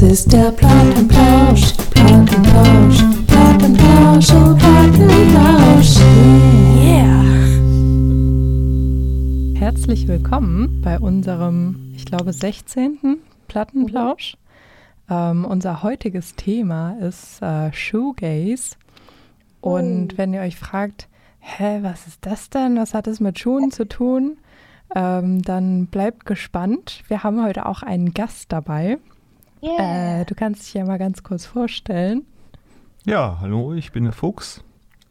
Das ist der Plattenplausch, Plattenplausch, Plattenplausch, oh Plattenplausch. Yeah! Herzlich willkommen bei unserem, ich glaube, 16. Plattenplausch. Ähm, unser heutiges Thema ist äh, Shoegaze. Und Oh. wenn ihr euch fragt, hä, was ist das denn? Was hat es mit Schuhen zu tun? Ähm, dann bleibt gespannt. Wir haben heute auch einen Gast dabei. Äh, du kannst dich ja mal ganz kurz vorstellen. Ja, hallo, ich bin der Fuchs.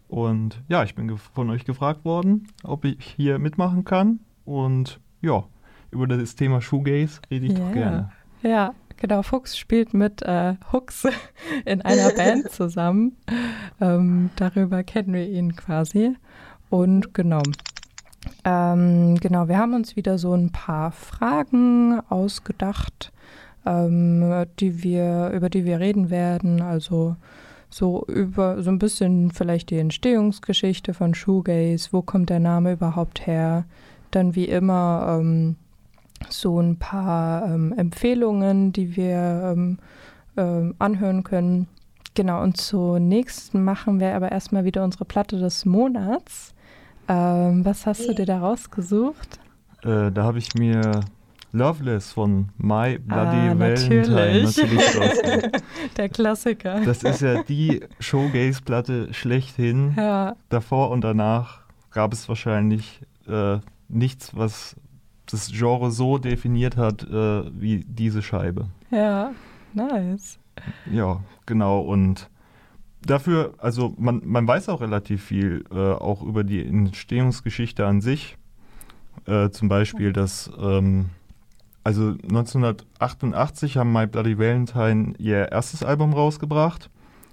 Und ja, ich bin von euch gefragt worden, ob ich hier mitmachen kann. Und ja, über das Thema Shoegaze rede ich Ja. doch gerne. Ja, genau. Fuchs spielt mit äh, Hux in einer Band zusammen. Ähm, darüber kennen wir ihn quasi. Und genau. Ähm, genau, wir haben uns wieder so ein paar Fragen ausgedacht, ähm, die wir, über die wir reden werden. Also so über so ein bisschen vielleicht die Entstehungsgeschichte von Shoegaze, wo kommt der Name überhaupt her? Dann wie immer ähm, so ein paar ähm, Empfehlungen, die wir ähm, ähm, anhören können. Genau, und zunächst machen wir aber erstmal wieder unsere Platte des Monats. Ähm, was hast du dir da rausgesucht? Äh, da habe ich mir Loveless von My Bloody Ah, Valentine natürlich. Der Klassiker. Das ist ja die Showgaze-Platte schlechthin. ja, Davor und danach gab es wahrscheinlich äh, nichts, was das Genre so definiert hat äh, wie diese Scheibe. ja, nice. Ja, genau. Und dafür, also man, man weiß auch relativ viel, äh, auch über die Entstehungsgeschichte an sich. Äh, zum Beispiel, dass, ähm, also 1988 haben My Bloody Valentine ihr erstes Album rausgebracht.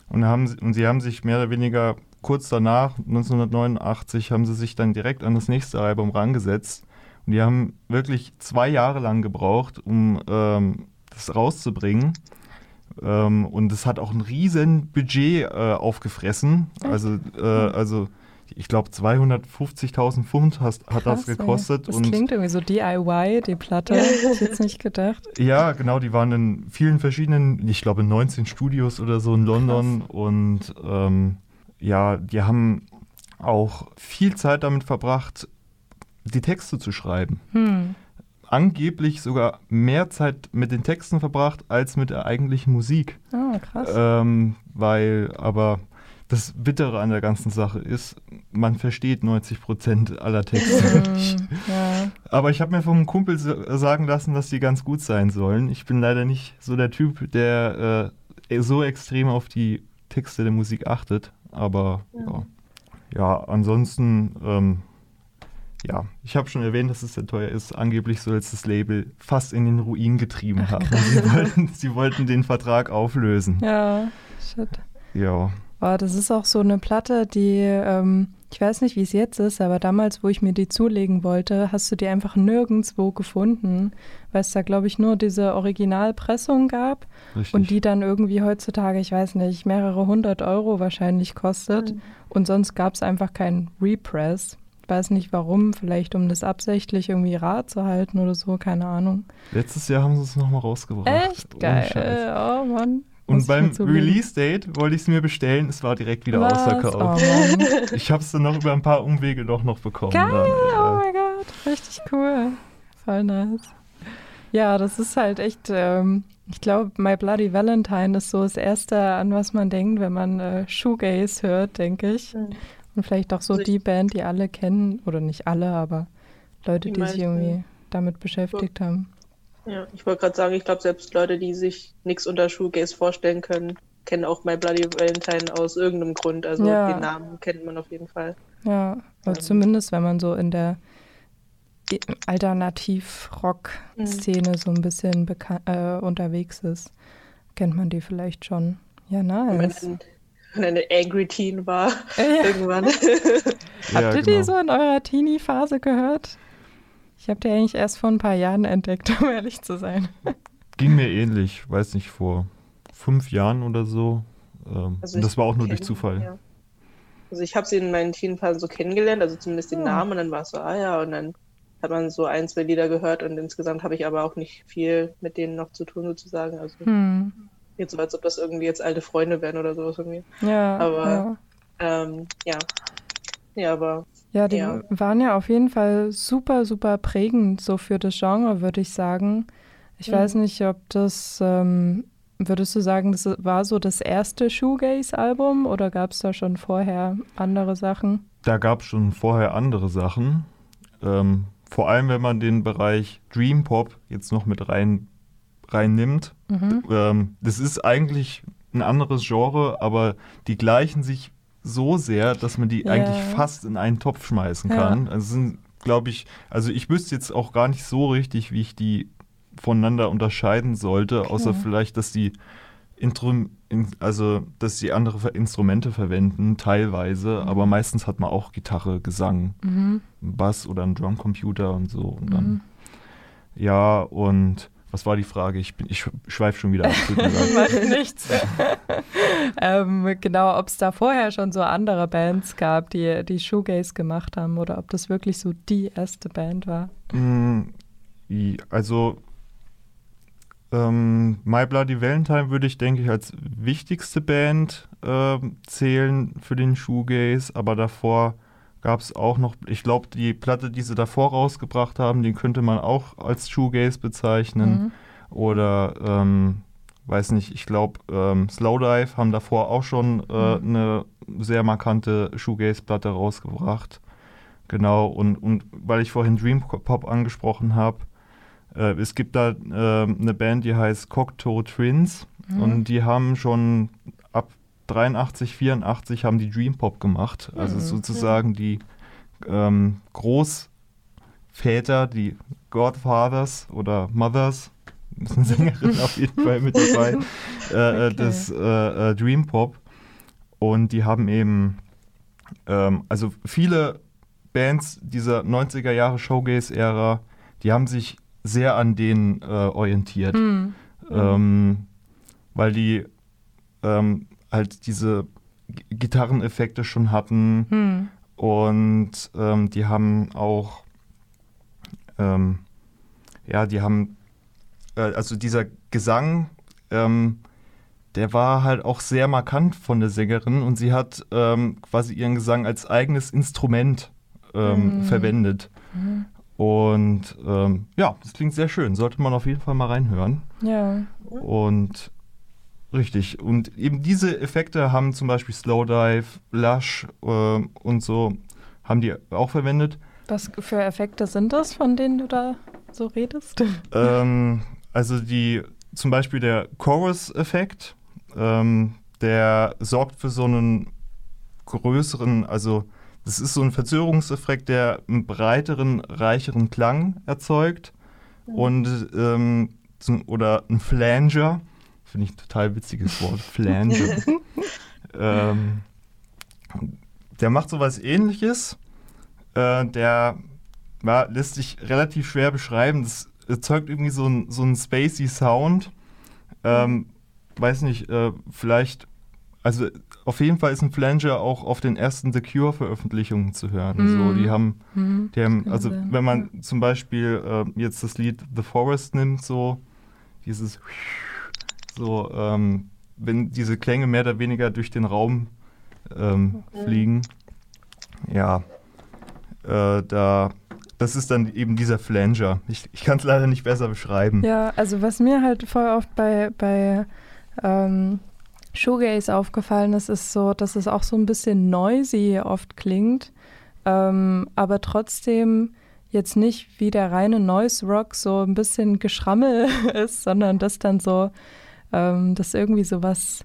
Und, haben, sie- und sie haben sich mehr oder weniger kurz danach, 1989, haben sie sich dann direkt an das nächste Album rangesetzt. Und die haben wirklich zwei Jahre lang gebraucht, um ähm, das rauszubringen. Ähm, und es hat auch ein riesen Budget äh, aufgefressen. Also, äh, also ich glaube 250.000 Pfund hast, hat das Krass, ey. gekostet. Das und klingt irgendwie so DIY, die Platte. Hätte ich jetzt nicht gedacht. ja, genau, die waren in vielen verschiedenen, ich glaube 19 Studios oder so in London. Und ähm, ja, die haben auch viel Zeit damit verbracht, die Texte zu schreiben. Hm. Angeblich sogar mehr Zeit mit den Texten verbracht als mit der eigentlichen Musik. Oh, krass. Ähm, weil aber das Bittere an der ganzen Sache ist, man versteht 90 Prozent aller Texte nicht. Hm, ja. Aber ich habe mir vom Kumpel sa- sagen lassen, dass die ganz gut sein sollen. Ich bin leider nicht so der Typ, der äh, so extrem auf die Texte der Musik achtet. Aber ja, ja ansonsten, ähm, ja, ich habe schon erwähnt, dass es sehr teuer ist. Angeblich soll es das Label fast in den Ruin getrieben haben. Sie wollten, sie wollten den Vertrag auflösen. ja, shit. Ja. Oh, das ist auch so eine Platte, die, ähm, ich weiß nicht, wie es jetzt ist, aber damals, wo ich mir die zulegen wollte, hast du die einfach nirgendwo gefunden, weil es da, glaube ich, nur diese Originalpressung gab Richtig. und die dann irgendwie heutzutage, ich weiß nicht, mehrere hundert Euro wahrscheinlich kostet und sonst gab es einfach keinen Repress. Ich weiß nicht warum, vielleicht um das absichtlich irgendwie rar zu halten oder so, keine Ahnung. Letztes Jahr haben sie es nochmal rausgebracht. Echt geil. Oh Mann. Und beim. Release-Date wollte ich es mir bestellen, es war direkt wieder Was? ausverkauft. Oh. Ich habe es dann noch über ein paar Umwege doch noch bekommen. Geil, Dann, oh äh, mein Gott, richtig cool. Voll nice. Ja, das ist halt echt, ähm, ich glaube, My Bloody Valentine ist so das Erste, an was man denkt, wenn man äh, Shoegaze hört, denke ich. Mhm. Und vielleicht auch so Also die Band, die alle kennen, oder nicht alle, aber Leute, Die die sich irgendwie damit beschäftigt haben. Ja, ich wollte gerade sagen, ich glaube, selbst Leute, die sich nichts unter Shoegaze vorstellen können, kennen auch My Bloody Valentine aus irgendeinem Grund. Also Ja. den Namen kennt man auf jeden Fall. Ja, oder Ähm. zumindest, wenn man so in der I- Alternativ-Rock-Szene so ein bisschen äh, unterwegs ist, kennt man die vielleicht schon. Ja, nice. wenn man eine Angry Teen war, Ja. irgendwann. ja, Habt ihr genau. die so in eurer Teenie-Phase gehört? Ich habe die eigentlich erst vor ein paar Jahren entdeckt, um ehrlich zu sein. Ging mir ähnlich, weiß nicht, vor fünf Jahren oder so. Ähm, Also und das war auch nur durch Zufall. Ja. Also ich habe sie in meinen Teenphasen so kennengelernt, also zumindest den Hm. Namen und dann war es so, ah ja, und dann hat man so ein, zwei Lieder gehört und insgesamt habe ich aber auch nicht viel mit denen noch zu tun sozusagen. Also Hm. Jetzt so, als ob das irgendwie jetzt alte Freunde wären oder sowas irgendwie. Ja, Aber- ja. Ähm, ja. Ja, aber Ja, die Ja. waren ja auf jeden Fall super, super prägend so für das Genre, würde ich sagen. Ich Mhm. weiß nicht, ob das, ähm, würdest du sagen, das war so das erste Shoegaze-Album oder gab es da schon vorher andere Sachen? Da gab es schon vorher andere Sachen. Ähm, vor allem, wenn man den Bereich Dream Pop jetzt noch mit rein, reinnimmt. Mhm. Ähm, das ist eigentlich ein anderes Genre, aber die gleichen sich so sehr, dass man die Ja. eigentlich fast in einen Topf schmeißen Ja. kann. Also sind, glaube ich, also ich wüsste jetzt auch gar nicht so richtig, wie ich die voneinander unterscheiden sollte, außer Okay. vielleicht, dass die Intrum, in, also dass die andere Instrumente verwenden, teilweise, Mhm. aber meistens hat man auch Gitarre, Gesang, Mhm. Bass oder einen Drumcomputer und so. Und Mhm. dann, ja, und was war die Frage? Ich, bin- ich schweife schon wieder ab. Macht nichts. ähm, genau, ob es da vorher schon so andere Bands gab, die, die Shoegaze gemacht haben oder ob das wirklich so die erste Band war. Mm, Also ähm, My Bloody Valentine würde ich, denke ich, als wichtigste Band ähm, zählen für den Shoegaze, aber davor gab es auch noch, ich glaube, die Platte, die sie davor rausgebracht haben, die könnte man auch als Shoegaze bezeichnen. Mhm. Oder, ähm, weiß nicht, ich glaube, ähm, Slowdive haben davor auch schon äh, Mhm. eine sehr markante Shoegaze-Platte rausgebracht. Genau, und, und weil ich vorhin Dream Pop angesprochen habe, äh, es gibt da äh, eine Band, die heißt Cocteau Twins Mhm. und die haben schon ab 83, 84 haben die Dream Pop gemacht. Also Mhm. sozusagen die ähm, Großväter, die Godfathers oder Mothers, ist eine Sängerin auf jeden Fall mit dabei, äh, äh, Okay. des äh, äh, Dream Pop. Und die haben eben, ähm, also viele Bands dieser 90er Jahre Showgaze-Ära, die haben sich sehr an denen äh, orientiert Mhm. ähm, weil die ähm, halt diese Gitarreneffekte schon hatten Mhm. und ähm, die haben auch, ähm, ja, die haben, äh, also dieser Gesang, ähm, der war halt auch sehr markant von der Sängerin und sie hat ähm, quasi ihren Gesang als eigenes Instrument ähm, Mhm. verwendet. Mhm. Und ähm, ja, das klingt sehr schön. Sollte man auf jeden Fall mal reinhören. Ja. Und richtig. Und eben diese Effekte haben zum Beispiel Slowdive, Lush äh, und so, haben die auch verwendet. Was für Effekte sind das, von denen du da so redest? ähm, also die, zum Beispiel der Chorus-Effekt, ähm, der sorgt für so einen größeren, also das ist so ein Verzögerungseffekt, der einen breiteren, reicheren Klang erzeugt. Und ähm, zum- oder ein Flanger, finde ich ein total witziges Wort, Flanger. ähm, der macht sowas ähnliches. Äh, der ja, lässt sich relativ schwer beschreiben. Das erzeugt irgendwie so ein, so einen spacey Sound. Ähm, weiß nicht, äh, vielleicht, also auf jeden Fall ist ein Flanger auch auf den ersten The Cure-Veröffentlichungen zu hören. So, Mhm. die haben Mhm. die haben, also sein, wenn man zum Beispiel äh, jetzt das Lied The Forest nimmt, so dieses so, ähm, wenn diese Klänge mehr oder weniger durch den Raum ähm, Mhm. fliegen, ja, äh, da, das ist dann eben dieser Flanger. Ich, ich kann es leider nicht besser beschreiben. Ja, also was mir halt voll oft bei, bei ähm, Shoegaze aufgefallen ist, ist so, dass es auch so ein bisschen noisy oft klingt, ähm, aber trotzdem jetzt nicht wie der reine Noise Rock so ein bisschen Geschrammel ist, sondern das dann so, ähm, das irgendwie so was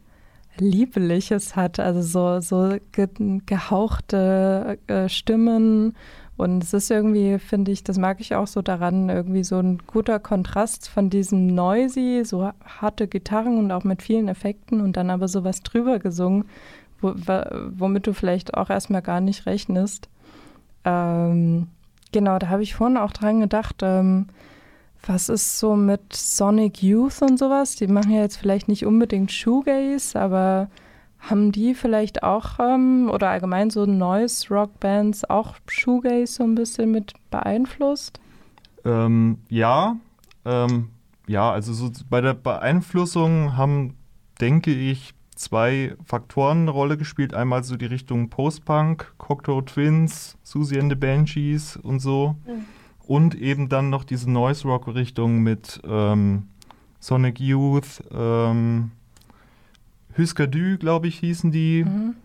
Liebeliches hat, also so, so ge gehauchte äh, Stimmen und es ist irgendwie, finde ich, das mag ich auch so daran, irgendwie so ein guter Kontrast von diesem Noisy, so harte Gitarren und auch mit vielen Effekten und dann aber sowas drüber gesungen, wo, womit du vielleicht auch erstmal gar nicht rechnest. Ähm, genau, da habe ich vorhin auch dran gedacht, ähm, was ist so mit Sonic Youth und sowas? Die machen ja jetzt vielleicht nicht unbedingt Shoegaze, aber haben die vielleicht auch ähm, oder allgemein so Noise-Rock-Bands auch Shoegaze so ein bisschen mit beeinflusst? Ähm, ja, ähm, ja, also so bei der Beeinflussung haben denke ich, zwei Faktoren eine Rolle gespielt. Einmal so die Richtung Post-Punk, Cocteau Twins, Susie and the Banshees und so. Mhm. Und eben dann noch diese Noise-Rock-Richtung mit ähm, Sonic Youth, ähm, Husker Du, glaube ich, hießen die. Mhm.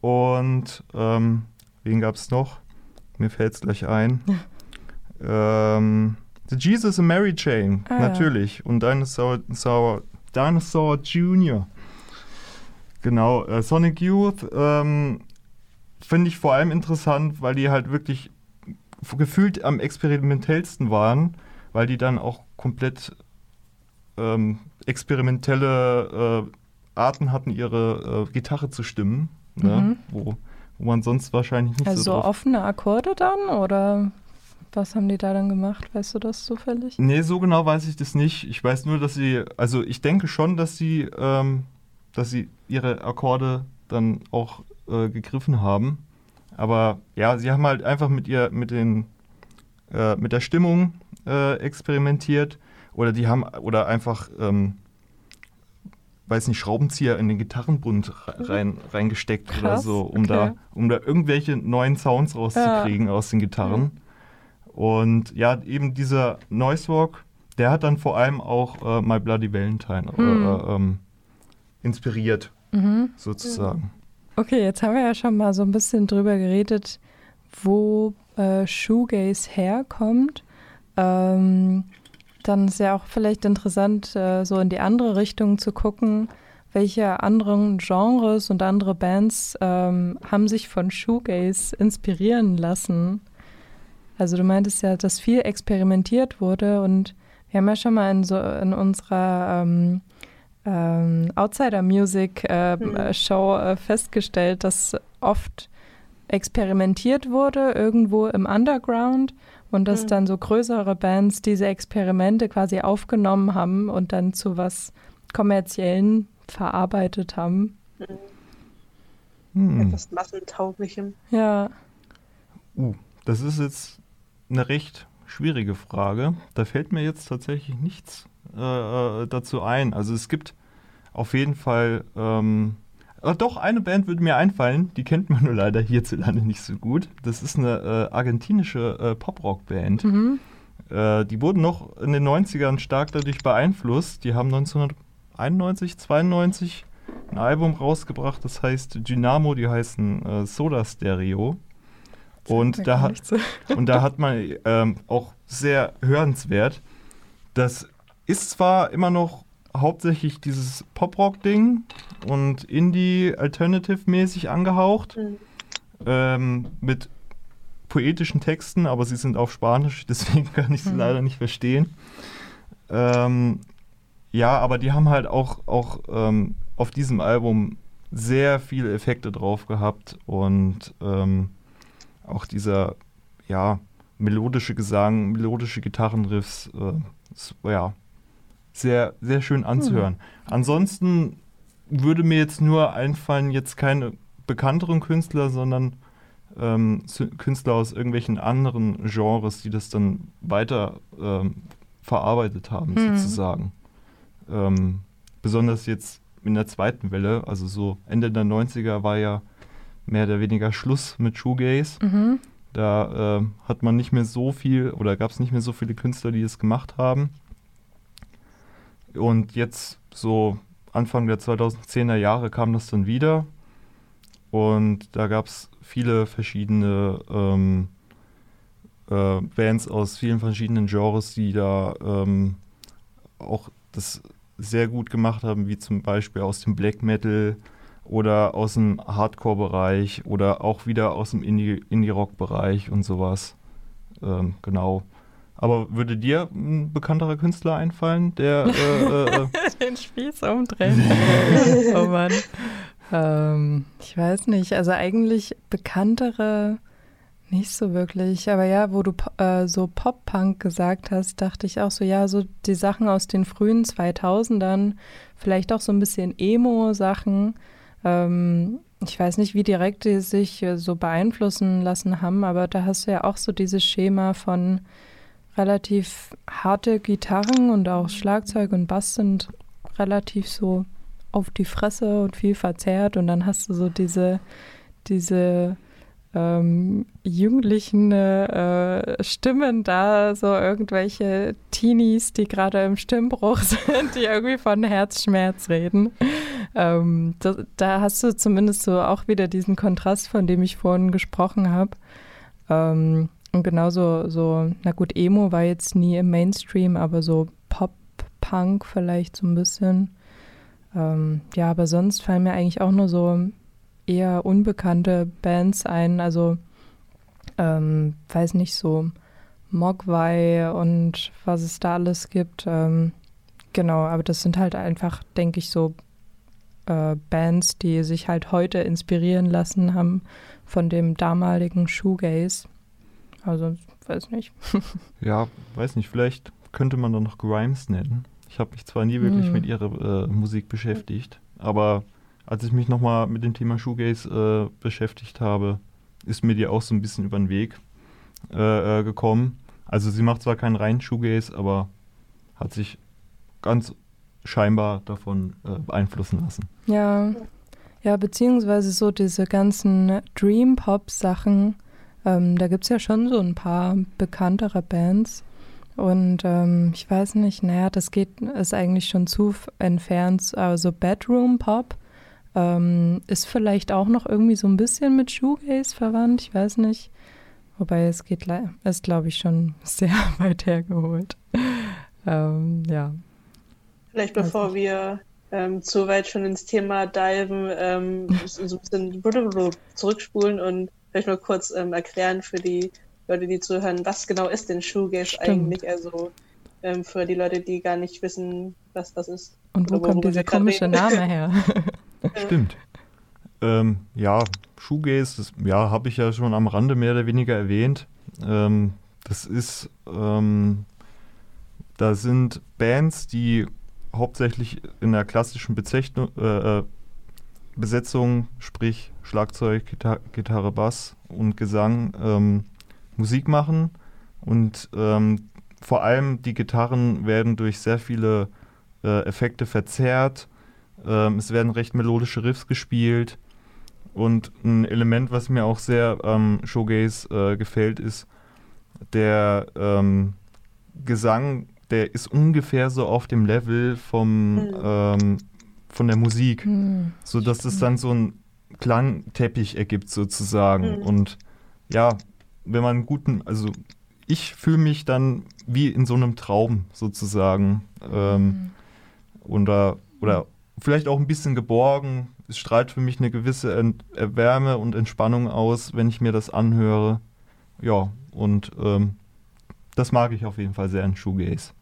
Und ähm, wen gab es noch? Mir fällt es gleich ein. ähm, The Jesus and Mary Chain, Ah, ja. natürlich. Und Dinosaur, Dinosaur, Dinosaur Jr. Genau, äh, Sonic Youth ähm, finde ich vor allem interessant, weil die halt wirklich gefühlt am experimentellsten waren, weil die dann auch komplett ähm, experimentelle äh, Arten hatten, ihre äh, Gitarre zu stimmen, ne? Mhm. wo, wo man sonst wahrscheinlich nicht Also so so drauf offene Akkorde dann oder was haben die da dann gemacht? Weißt du das zufällig? Nee, so genau weiß ich das nicht. Ich weiß nur, dass sie, also ich denke schon, dass sie, ähm, dass sie ihre Akkorde dann auch äh, gegriffen haben. Aber ja, sie haben halt einfach mit ihr, mit den, äh, mit der Stimmung äh, experimentiert. Oder die haben, oder einfach, ähm, weiß nicht, Schraubenzieher in den Gitarrenbund re- rein, reingesteckt oder Mhm. Krass, so, um okay. da, um da irgendwelche neuen Sounds rauszukriegen aus den Gitarren. Und ja, eben dieser Noise Walk, der hat dann vor allem auch äh, My Bloody Valentine äh, Hm. äh, ähm, inspiriert, Mhm. sozusagen. Okay, jetzt haben wir ja schon mal so ein bisschen drüber geredet, wo äh, Shoegaze herkommt. Ähm, dann ist ja auch vielleicht interessant, äh, so in die andere Richtung zu gucken, welche anderen Genres und andere Bands ähm, haben sich von Shoegaze inspirieren lassen. Also du meintest ja, dass viel experimentiert wurde und wir haben ja schon mal in, so, in unserer ähm, ähm, Outsider Music äh, Mhm. äh, Show äh, festgestellt, dass oft experimentiert wurde irgendwo im Underground und dass Mhm. dann so größere Bands diese Experimente quasi aufgenommen haben und dann zu was kommerziellen verarbeitet haben. Hm. Etwas massentauglichem. Ja, Uh, das ist jetzt eine recht schwierige Frage. Da fällt mir jetzt tatsächlich nichts äh, äh, dazu ein. Also es gibt auf jeden Fall, ähm, äh, doch eine Band würde mir einfallen, die kennt man nur leider hierzulande nicht so gut. Das ist eine äh, argentinische äh, Pop-Rock-Band. mhm. Äh, die wurden noch in den 90ern stark dadurch beeinflusst. Die haben 1991, 92 ein Album rausgebracht, das heißt Dynamo, die heißen äh, Soda Stereo. Und da, hat, und da hat man ähm, auch sehr hörenswert. Das ist zwar immer noch hauptsächlich dieses Pop-Rock-Ding und Indie-Alternative-mäßig angehaucht, Mhm. ähm, mit poetischen Texten, aber sie sind auf Spanisch, deswegen kann ich sie Mhm. leider nicht verstehen. Ähm, ja, aber die haben halt auch, auch ähm, auf diesem Album sehr viele Effekte drauf gehabt und ähm, auch dieser, ja, melodische Gesang, melodische Gitarrenriffs, äh, ja, sehr, sehr schön anzuhören. Ansonsten würde mir jetzt nur einfallen, jetzt keine bekannteren Künstler, sondern ähm, Künstler aus irgendwelchen anderen Genres, die das dann weiter ähm, verarbeitet haben, Mhm. sozusagen. Ähm, besonders jetzt in der zweiten Welle, also so Ende der 90er war ja mehr oder weniger Schluss mit Shoegaze. Mhm. Da äh, hat man nicht mehr so viel oder gab es nicht mehr so viele Künstler, die es gemacht haben. Und jetzt so Anfang der 2010er Jahre kam das dann wieder. Und da gab es viele verschiedene ähm, äh, Bands aus vielen verschiedenen Genres, die da ähm, auch das sehr gut gemacht haben, wie zum Beispiel aus dem Black Metal oder aus dem Hardcore-Bereich oder auch wieder aus dem Indie- Indie-Rock-Bereich und sowas. Ähm, genau. Aber würde dir ein bekannterer Künstler einfallen, der äh, äh, äh, Den Spieß umdrehen. oh Mann. Ähm, ich weiß nicht. Also eigentlich bekanntere nicht so wirklich. Aber ja, wo du äh, so Pop-Punk gesagt hast, dachte ich auch so, ja, so die Sachen aus den frühen 2000ern, vielleicht auch so ein bisschen Emo-Sachen. Ähm, ich weiß nicht, wie direkt die sich äh, so beeinflussen lassen haben, aber da hast du ja auch so dieses Schema von relativ harte Gitarren und auch Schlagzeug und Bass sind relativ so auf die Fresse und viel verzerrt und dann hast du so diese, diese ähm, jugendlichen äh, Stimmen da, so irgendwelche Teenies, die gerade im Stimmbruch sind, die irgendwie von Herzschmerz reden. Ähm, das, da hast du zumindest so auch wieder diesen Kontrast, von dem ich vorhin gesprochen habe. Ähm, und genauso, so, na gut, Emo war jetzt nie im Mainstream, aber so Pop-Punk vielleicht so ein bisschen. Ähm, ja, aber sonst fallen mir eigentlich auch nur so eher unbekannte Bands ein. Also, ähm, weiß nicht, so Mogwai und was es da alles gibt. Ähm, genau, aber das sind halt einfach, denke ich, so äh, Bands, die sich halt heute inspirieren lassen haben von dem damaligen Shoegaze. Also, weiß nicht. ja, weiß nicht, vielleicht könnte man da noch Grimes nennen. Ich habe mich zwar nie wirklich mm. mit ihrer äh, Musik beschäftigt, aber als ich mich nochmal mit dem Thema Shoegaze äh, beschäftigt habe, ist mir die auch so ein bisschen über den Weg äh, äh, gekommen. Also sie macht zwar keinen reinen Shoegaze, aber hat sich ganz scheinbar davon äh, beeinflussen lassen. Ja, ja, beziehungsweise so diese ganzen Dream Pop Sachen, ähm, da gibt es ja schon so ein paar bekanntere Bands. Und ähm, ich weiß nicht, naja, das geht, ist eigentlich schon zu entfernt. Also Bedroom Pop ähm, ist vielleicht auch noch irgendwie so ein bisschen mit Shoegaze verwandt, ich weiß nicht. Wobei es geht, ist glaube ich schon sehr weit hergeholt. ähm, ja. Vielleicht bevor also. wir ähm, zu weit schon ins Thema diven, ähm, so ein bisschen zurückspulen und vielleicht mal kurz ähm, erklären für die Leute, die zuhören, was genau ist denn Shoegaze Stimmt. eigentlich? Also ähm, für die Leute, die gar nicht wissen, was das ist. Und wo kommt dieser komische Name her? Stimmt. Ähm, ja, Shoegaze, das, ja, habe ich ja schon am Rande mehr oder weniger erwähnt. Ähm, das ist, ähm, da sind Bands, die hauptsächlich in der klassischen Bezeichnung, äh, äh, Besetzung, sprich Schlagzeug, Gitar Gitarre, Bass und Gesang, ähm, Musik machen. Und ähm, vor allem die Gitarren werden durch sehr viele äh, Effekte verzerrt ähm, es werden recht melodische Riffs gespielt. Und ein Element, was mir auch sehr ähm, Showgaze äh, gefällt, ist der ähm, Gesang, der ist ungefähr so auf dem Level vom, mhm. ähm, von der Musik, mhm. sodass es dann so ein Klangteppich ergibt sozusagen. Mhm. Und ja, wenn man einen guten, also ich fühle mich dann wie in so einem Traum sozusagen. Ähm, oder, oder vielleicht auch ein bisschen geborgen. Es strahlt für mich eine gewisse Ent äh, Wärme und Entspannung aus, wenn ich mir das anhöre. Ja, und ähm, das mag ich auf jeden Fall sehr in Shoegaze.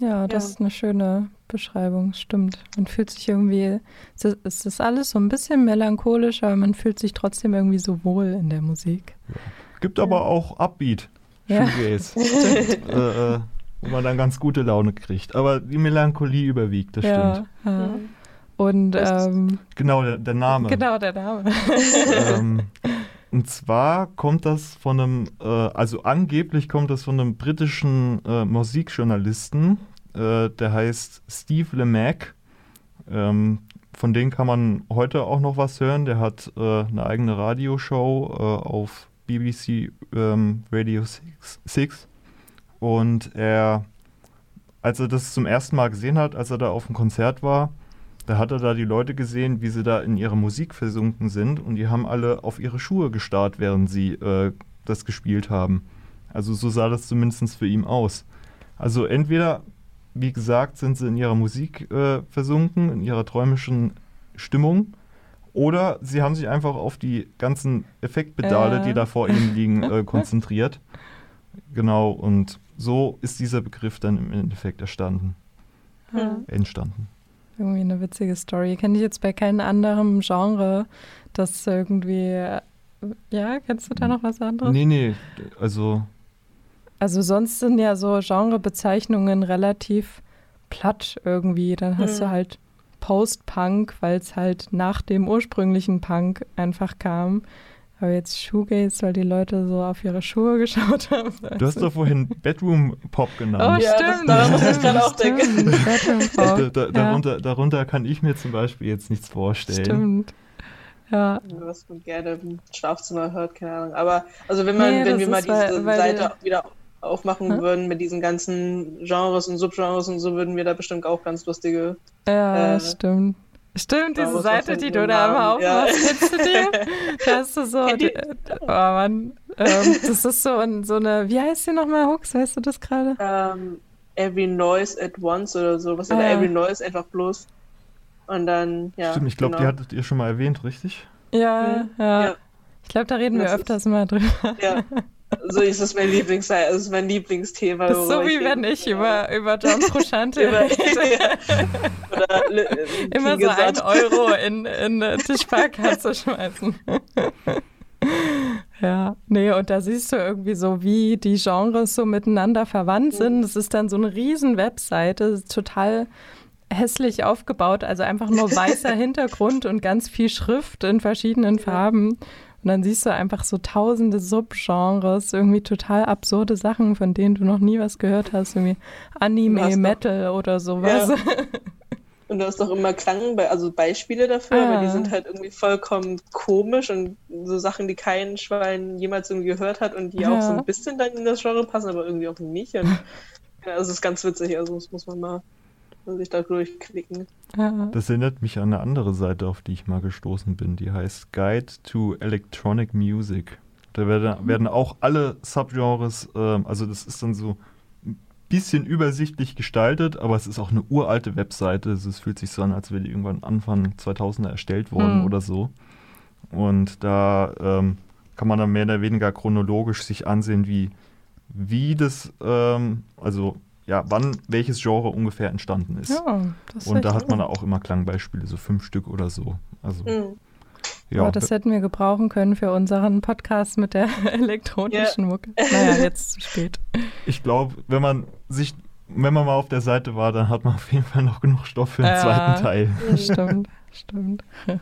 Ja, das ja. ist eine schöne Beschreibung, stimmt. Man fühlt sich irgendwie, es ist alles so ein bisschen melancholisch, aber man fühlt sich trotzdem irgendwie so wohl in der Musik. Ja. Gibt ja. aber auch Upbeat, Shoegaze. äh, äh, wo man dann ganz gute Laune kriegt. Aber die Melancholie überwiegt, das stimmt. Ja. Und ähm, genau der, der, Name. Genau der Name. ähm, und zwar kommt das von einem, äh, also angeblich kommt das von einem britischen äh, Musikjournalisten, äh, der heißt Steve Lemack. Ähm, von dem kann man heute auch noch was hören. Der hat äh, eine eigene Radioshow äh, auf BBC ähm, Radio 6. Und er, als er das zum ersten Mal gesehen hat, als er da auf dem Konzert war, da hat er da die Leute gesehen, wie sie da in ihre Musik versunken sind und die haben alle auf ihre Schuhe gestarrt, während sie äh, das gespielt haben. Also so sah das zumindest für ihn aus. Also entweder, wie gesagt, sind sie in ihrer Musik äh, versunken, in ihrer träumischen Stimmung, oder sie haben sich einfach auf die ganzen Effektpedale, äh. die da vor ihnen liegen, äh, konzentriert. Genau, und so ist dieser Begriff dann im Endeffekt erstanden. Hm. Entstanden. Irgendwie eine witzige Story. Kenne ich jetzt bei keinem anderen Genre, das irgendwie. Ja, kennst du da noch was anderes? Nee, nee, also. Also sonst sind ja so Genrebezeichnungen relativ platt irgendwie. Dann hast hm. du halt Post-Punk, weil es halt nach dem ursprünglichen Punk einfach kam. Aber jetzt Shoegaze, weil die Leute so auf ihre Schuhe geschaut haben. Du hast doch vorhin Bedroom Pop Oh, genannt. Ja, das- stimmt. daran muss ich gerade auch stimmt. denken. Bedroom Da, Pop. da, Ja. darunter, darunter kann ich mir zum Beispiel jetzt nichts vorstellen. Stimmt. Ja. was man gerne im Schlafzimmer hört, keine Ahnung. Aber also wenn man, Nee, wenn wir mal diese weil Seite der- wieder aufmachen Hm? würden mit diesen ganzen Genres und Subgenres und so, würden wir da bestimmt auch ganz lustige. Ja, Äh, stimmt. Stimmt, diese man Seite, die du da immer ja. aufmachst, kennst du die? Da hast du so, ihr? oh Mann, ähm, das ist so, ein, so eine, wie heißt die nochmal, Hux, weißt du das gerade? Ähm, Every Noise at Once oder so, was Ah, ja. Every Noise einfach bloß. Und dann, ja. Stimmt, ich glaube, genau. die hattet ihr schon mal erwähnt, richtig? Ja, Mhm, ja. ja. Ich glaube, da reden wir Das ist- öfters mal drüber. Ja. So ist es mein Lieblings, das ist mein Lieblingsthema. Das ist so wie wenn ich über, über John Frusciante Über- rede. Oder, äh, Immer so ein gesagt, Euro in, in äh, die Sparkasse schmeißen. ja, nee, und da siehst du irgendwie so, wie die Genres so miteinander verwandt sind. Das ist dann so eine riesen Webseite, total hässlich aufgebaut, also einfach nur weißer Hintergrund und ganz viel Schrift in verschiedenen Farben. Und dann siehst du einfach so tausende Subgenres, irgendwie total absurde Sachen, von denen du noch nie was gehört hast, irgendwie Anime, doch- Metal oder sowas. Ja. Und du hast doch immer Klang, also Beispiele dafür, Ah. aber die sind halt irgendwie vollkommen komisch und so Sachen, die kein Schwein jemals irgendwie gehört hat und die Ja. auch so ein bisschen dann in das Genre passen, aber irgendwie auch nicht. Und, ja, es ist ganz witzig, also das muss man mal sich da durchklicken. Das erinnert mich an eine andere Seite, auf die ich mal gestoßen bin. Die heißt Guide to Electronic Music. Da werden, werden auch alle Subgenres, ähm, also das ist dann so ein bisschen übersichtlich gestaltet, aber es ist auch eine uralte Webseite. Also es fühlt sich so an, als wäre die irgendwann Anfang 2000er erstellt worden Hm. oder so. Und da ähm, kann man dann mehr oder weniger chronologisch sich ansehen, wie, wie das, ähm, also ja, wann welches Genre ungefähr entstanden ist. Ja, das ist Und da hat man auch immer Klangbeispiele, so fünf Stück oder so. Also, Mhm. ja. Aber das hätten wir gebrauchen können für unseren Podcast mit der elektronischen Mucke. Naja, jetzt zu spät. ich glaube, wenn man sich, wenn man mal auf der Seite war, dann hat man auf jeden Fall noch genug Stoff für den Ja. zweiten Teil. stimmt, stimmt.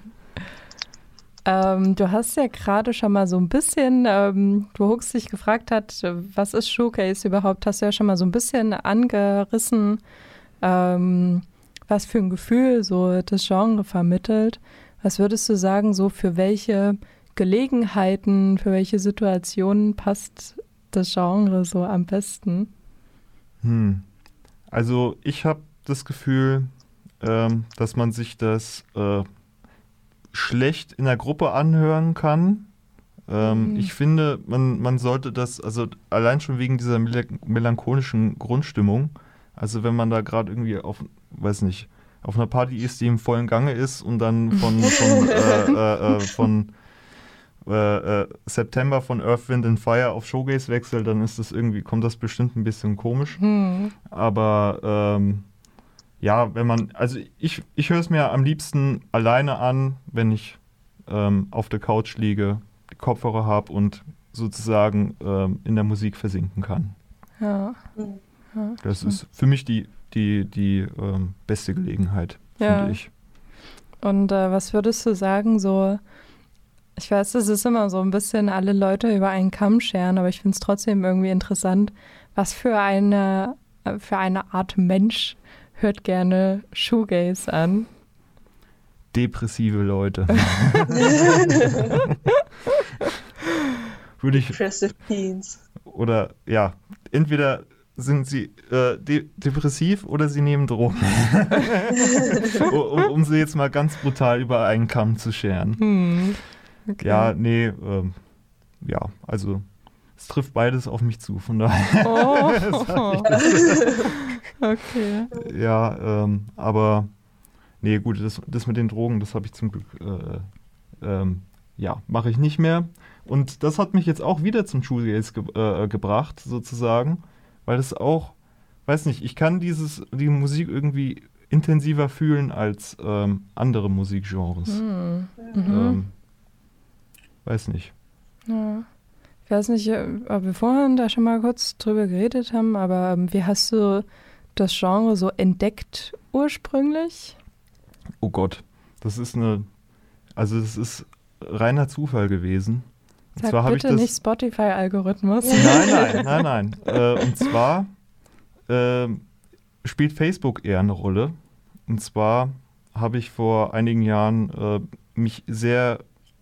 ähm, du hast ja gerade schon mal so ein bisschen, ähm, wo Hux dich gefragt hat, was ist Showcase überhaupt, hast du ja schon mal so ein bisschen angerissen, ähm, was für ein Gefühl so das Genre vermittelt. Was würdest du sagen, so für welche Gelegenheiten, für welche Situationen passt das Genre so am besten? Hm. Also ich habe das Gefühl, ähm, dass man sich das äh, schlecht in der Gruppe anhören kann. Ähm, Mhm. Ich finde, man, man sollte das, also allein schon wegen dieser mel melancholischen Grundstimmung, also wenn man da gerade irgendwie auf, weiß nicht, auf einer Party ist, die im vollen Gange ist und dann von, von, äh, äh, äh, von äh, äh, September von Earth, Wind and Fire auf Showgaze wechselt, dann ist das irgendwie, kommt das bestimmt ein bisschen komisch. Hm. Aber ähm, ja, wenn man, also ich, ich höre es mir am liebsten alleine an, wenn ich ähm, auf der Couch liege, die Kopfhörer habe und sozusagen ähm, in der Musik versinken kann. Ja. Ja. Das ist für mich die, die, die ähm, beste Gelegenheit, Ja. finde ich. Und äh, was würdest du sagen, so, ich weiß, das ist immer so ein bisschen alle Leute über einen Kamm scheren, aber ich finde es trotzdem irgendwie interessant, was für eine, äh, für eine Art Mensch hört gerne Shoegaze an. Depressive Leute. Würde ich, Depressive Teens. oder ja, entweder sind sie äh, de depressiv oder sie nehmen Drogen. um, um sie jetzt mal ganz brutal über einen Kamm zu scheren. Hm. Okay. Ja, nee, ähm, ja, also es trifft beides auf mich zu, von daher. Oh. Okay. ja, ähm, aber nee, gut, das, das mit den Drogen, das habe ich zum Glück, äh, ähm, ja, mache ich nicht mehr. Und das hat mich jetzt auch wieder zum Shoegaze ge äh, gebracht, sozusagen, weil es auch, weiß nicht, ich kann dieses, die Musik irgendwie intensiver fühlen als ähm, andere Musikgenres. Hm. Mhm. Ähm, weiß nicht. Ja. Ich weiß nicht, äh, ob wir vorhin da schon mal kurz drüber geredet haben, aber ähm, wie hast du das Genre so entdeckt ursprünglich? Oh Gott, das ist eine, also das ist reiner Zufall gewesen. Und Sag zwar habe ich bitte das. nicht Spotify-Algorithmus. Nein, nein, nein, nein. Äh, und zwar ähm, spielt Facebook eher eine Rolle. Und zwar habe ich vor einigen Jahren äh, mich sehr,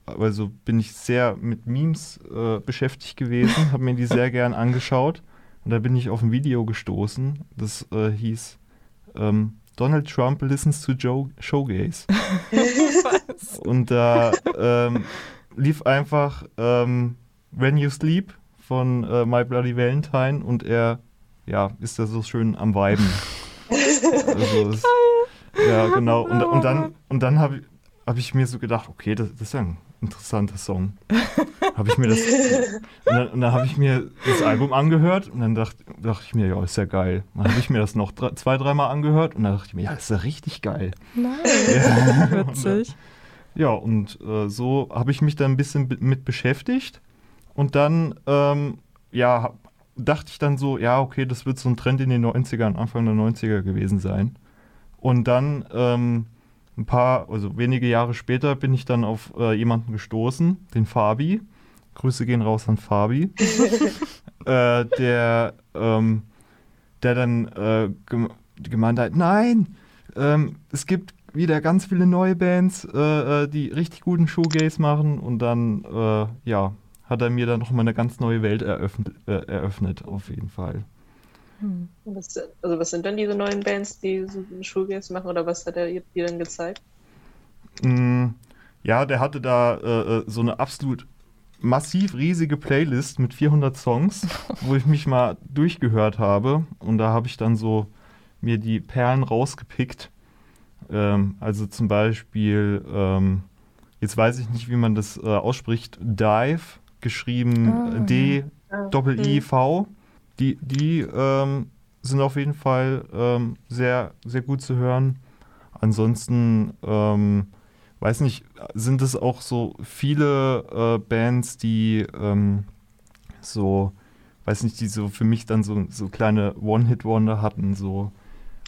also bin ich sehr mit Memes äh, beschäftigt gewesen, habe mir die sehr gern angeschaut. Und da bin ich auf ein Video gestoßen, das äh, hieß ähm, Donald Trump listens to Joe Showgaze. Und da ähm, lief einfach ähm, When You Sleep von äh, My Bloody Valentine und er ja, ist da so schön am Weiben. also, es, ja, genau. Und, und dann, und dann habe ich, hab ich mir so gedacht, okay, das, das ist ja ein interessanter Song. habe ich mir das. Und dann, dann habe ich mir das Album angehört und dann dachte, dachte ich mir, ja, ist ja geil. Dann habe ich mir das noch drei, zwei, dreimal angehört und dann dachte ich mir, ja, ist ja richtig geil. Nein. Ja. Witzig. Ja, und äh, so habe ich mich dann ein bisschen mit beschäftigt. Und dann, ähm, ja, dachte ich dann so, ja, okay, das wird so ein Trend in den 90ern, Anfang der 90er gewesen sein. Und dann, ähm, ein paar, also wenige Jahre später, bin ich dann auf äh, jemanden gestoßen, den Fabi. Grüße gehen raus an Fabi. äh, der, ähm, der dann äh, gem gemeint hat, nein, ähm, es gibt wieder ganz viele neue Bands, äh, äh, die richtig guten Shoegaze machen und dann, äh, ja, hat er mir dann nochmal eine ganz neue Welt eröffnet, äh, eröffnet, auf jeden Fall. Hm. Was, also was sind denn diese neuen Bands, die so Shoegaze machen oder was hat er dir dann gezeigt? Mm, ja, der hatte da äh, äh, so eine absolut massiv riesige Playlist mit 400 Songs, wo ich mich mal durchgehört habe und da habe ich dann so mir die Perlen rausgepickt. Ähm, also zum Beispiel, ähm, jetzt weiß ich nicht, wie man das äh, ausspricht, Dive, geschrieben Ah, D Ah, Die, die ähm, sind auf jeden Fall ähm, sehr, sehr gut zu hören. Ansonsten, ähm, weiß nicht, sind es auch so viele äh, Bands, die ähm, so, weiß nicht, die so für mich dann so, so kleine One-Hit-Wonder hatten. So.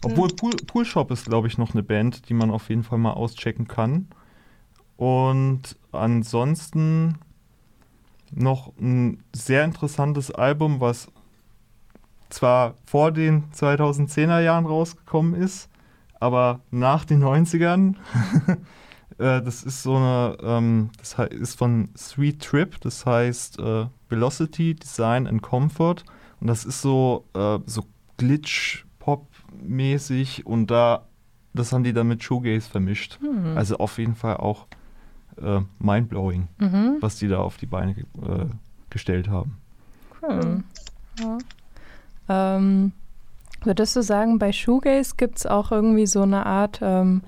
Obwohl Pool, Pool Shop ist, glaube ich, noch eine Band, die man auf jeden Fall mal auschecken kann. Und ansonsten noch ein sehr interessantes Album, was zwar vor den 2010er Jahren rausgekommen ist, aber nach den 90ern. äh, das ist so eine, ähm, das ist von Sweet Trip, das heißt äh, Velocity, Design and Comfort. Und das ist so, äh, so Glitch-Pop-mäßig und da, das haben die dann mit Shoegaze vermischt. Hm. Also auf jeden Fall auch äh, mindblowing, mhm. was die da auf die Beine äh, gestellt haben. Cool. Ja. Ähm, würdest du sagen, bei Shoegaze gibt es auch irgendwie so eine Art ähm,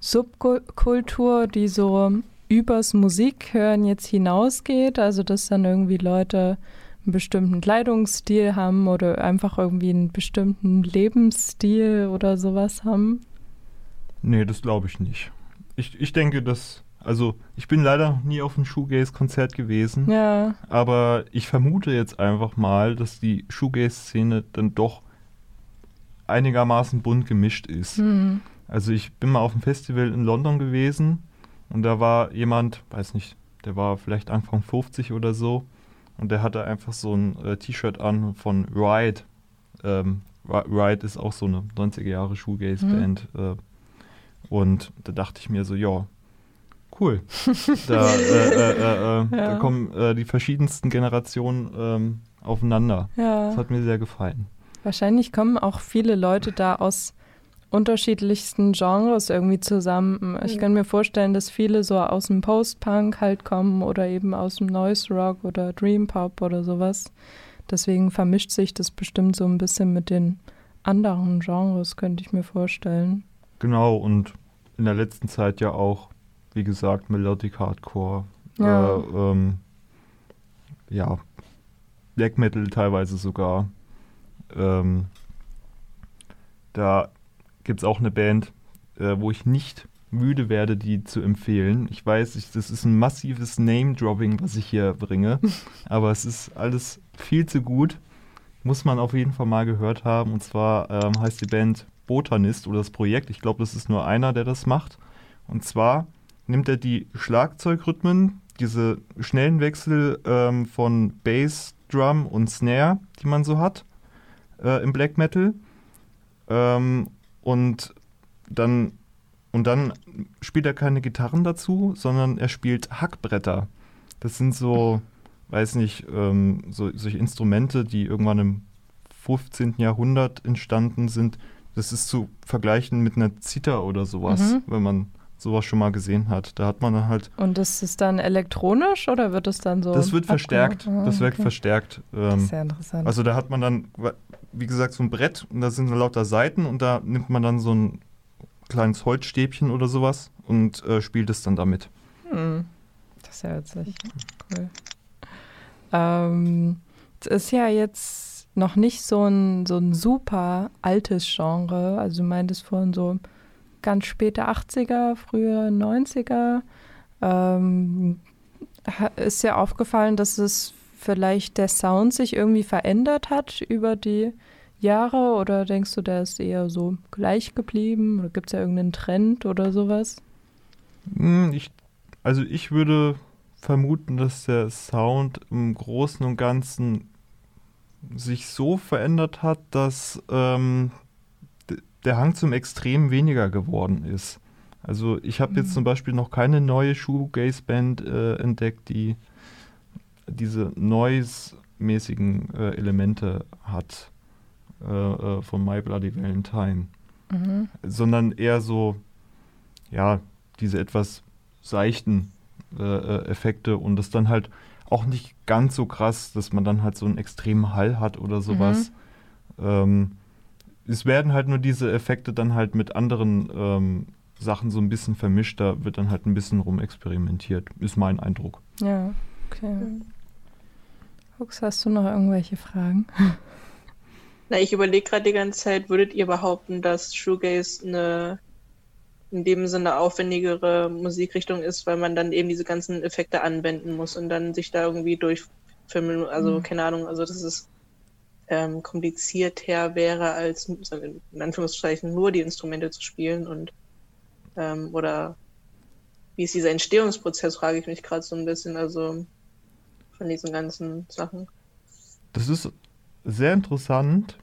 Subkultur, die so übers Musikhören jetzt hinausgeht? Also, dass dann irgendwie Leute einen bestimmten Kleidungsstil haben oder einfach irgendwie einen bestimmten Lebensstil oder sowas haben? Nee, das glaube ich nicht. Ich, ich denke, dass. Also, ich bin leider noch nie auf einem Shoegaze-Konzert gewesen, Ja. aber ich vermute jetzt einfach mal, dass die Shoegaze-Szene dann doch einigermaßen bunt gemischt ist. Hm. Also, ich bin mal auf einem Festival in London gewesen und da war jemand, weiß nicht, der war vielleicht Anfang 50 oder so und der hatte einfach so ein äh, T-Shirt an von Ride. Ähm, Ri- Ride ist auch so eine 90er Jahre Shoegaze-Band. Äh, und da dachte ich mir so, ja, cool. Da, äh, äh, äh, äh, da kommen äh, die verschiedensten Generationen ähm, aufeinander. Ja. Das hat mir sehr gefallen. Wahrscheinlich kommen auch viele Leute da aus unterschiedlichsten Genres irgendwie zusammen. Ich Mhm. kann mir vorstellen, dass viele so aus dem Post-Punk halt kommen oder eben aus dem Noise Rock oder Dream Pop oder sowas. Deswegen vermischt sich das bestimmt so ein bisschen mit den anderen Genres, könnte ich mir vorstellen. Genau, und in der letzten Zeit ja auch, wie gesagt, Melodic Hardcore. Ja. Äh, ähm, ja, Black Metal teilweise sogar. Ähm, da gibt es auch eine Band, äh, wo ich nicht müde werde, die zu empfehlen. Ich weiß, ich, das ist ein massives Name-Dropping, was ich hier bringe, aber es ist alles viel zu gut. Muss man auf jeden Fall mal gehört haben. Und zwar ähm, heißt die Band Botanist oder das Projekt. Ich glaube, das ist nur einer, der das macht. Und zwar nimmt er die Schlagzeugrhythmen diese schnellen Wechsel ähm, von Bass, Drum und Snare, die man so hat äh, im Black Metal. Ähm, und dann und dann spielt er keine Gitarren dazu, sondern er spielt Hackbretter. Das sind so, weiß nicht, ähm, so, solche Instrumente, die irgendwann im 15. Jahrhundert entstanden sind. Das ist zu vergleichen mit einer Zither oder sowas, Mhm. wenn man sowas schon mal gesehen hat. Da hat man dann halt, Und ist es dann elektronisch oder wird es dann so? das wird verstärkt, Ah, das wird okay. verstärkt. Das Ähm, ist sehr interessant. also da hat man dann, wie gesagt, so ein Brett und da sind so lauter Seiten und da nimmt man dann so ein kleines Holzstäbchen oder sowas und äh, spielt es dann damit. Hm. Das ist ja witzig. Cool. Ähm, es ist ja jetzt noch nicht so ein, so ein super altes Genre. Also du meintest vorhin so ganz späte 80er, frühe 90er. Ähm, ist ja aufgefallen, dass es vielleicht der Sound sich irgendwie verändert hat über die Jahre oder denkst du, der ist eher so gleich geblieben oder gibt es ja irgendeinen Trend oder sowas? Hm, Ich, also ich würde vermuten, dass der Sound im Großen und Ganzen sich so verändert hat, dass ähm, der Hang zum Extrem weniger geworden ist. Also ich habe jetzt Mhm. zum Beispiel noch keine neue Shoegaze-Band äh, entdeckt, die diese Noise-mäßigen äh, Elemente hat äh, äh, von My Bloody Valentine Mhm. sondern eher so, ja, diese etwas seichten äh, äh, Effekte und das dann halt auch nicht ganz so krass, dass man dann halt so einen extremen Hall hat oder sowas. Ähm, es werden halt nur diese Effekte dann halt mit anderen ähm, Sachen so ein bisschen vermischt, da wird dann halt ein bisschen rumexperimentiert, ist mein Eindruck. Ja, okay. Hux, hast du noch irgendwelche Fragen? Na, ich überlege gerade die ganze Zeit, würdet ihr behaupten, dass Shoegaze eine in dem Sinne aufwendigere Musikrichtung ist, weil man dann eben diese ganzen Effekte anwenden muss und dann sich da irgendwie durchfilmen, also Mhm. keine Ahnung, also dass es ähm, komplizierter wäre, als in Anführungszeichen nur die Instrumente zu spielen und ähm, oder wie ist dieser Entstehungsprozess, frage ich mich gerade so ein bisschen, also von diesen ganzen Sachen. Das ist sehr interessant,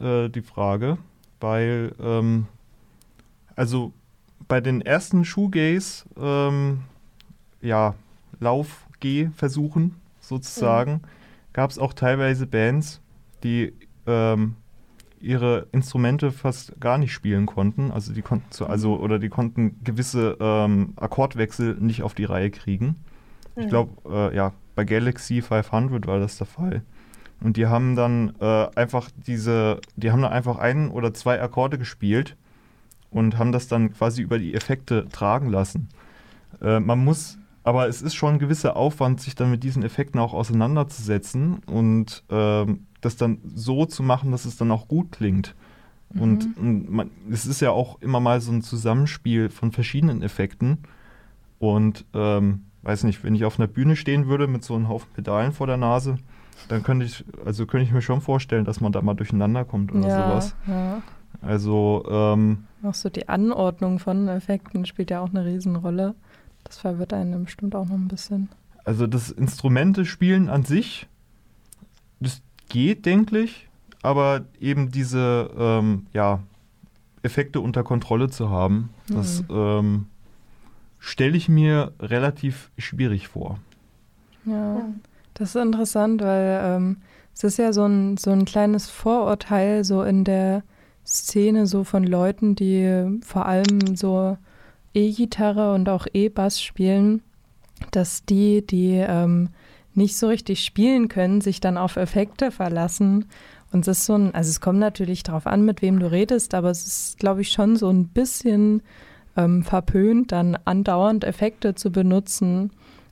äh, die Frage, weil, ähm, also bei den ersten Shoegaze, ähm, ja, Lauf-G-Versuchen sozusagen, gab es auch teilweise Bands, die ähm, ihre Instrumente fast gar nicht spielen konnten. Also die konnten zu, also oder die konnten gewisse ähm, Akkordwechsel nicht auf die Reihe kriegen. Ich Mhm. glaube, äh, ja, bei Galaxy 500 war das der Fall. Und die haben dann äh, einfach diese, die haben dann einfach ein oder zwei Akkorde gespielt und haben das dann quasi über die Effekte tragen lassen. Äh, man muss, aber es ist schon ein gewisser Aufwand, sich dann mit diesen Effekten auch auseinanderzusetzen und ähm, das dann so zu machen, dass es dann auch gut klingt. Und, und man, es ist ja auch immer mal so ein Zusammenspiel von verschiedenen Effekten. Und ähm, weiß nicht, wenn ich auf einer Bühne stehen würde mit so einem Haufen Pedalen vor der Nase, dann könnte ich, also könnte ich mir schon vorstellen, dass man da mal durcheinander kommt oder ja, sowas. ja. Also, ähm, Auch so die Anordnung von Effekten spielt ja auch eine Riesenrolle. Das verwirrt einen bestimmt auch noch ein bisschen. also das Instrumente-Spielen an sich, das geht, denke ich, aber eben diese, ähm, ja, Effekte unter Kontrolle zu haben, das ähm, stelle ich mir relativ schwierig vor. Ja, das ist interessant, weil ähm, es ist ja so ein, so ein kleines Vorurteil so in der Szene so von Leuten, die vor allem so E-Gitarre und auch E-Bass spielen, dass die, die ähm, nicht so richtig spielen können, sich dann auf Effekte verlassen. Und es ist so ein, also es kommt natürlich darauf an, mit wem du redest, aber es ist, glaube ich, schon so ein bisschen ähm, verpönt, dann andauernd Effekte zu benutzen.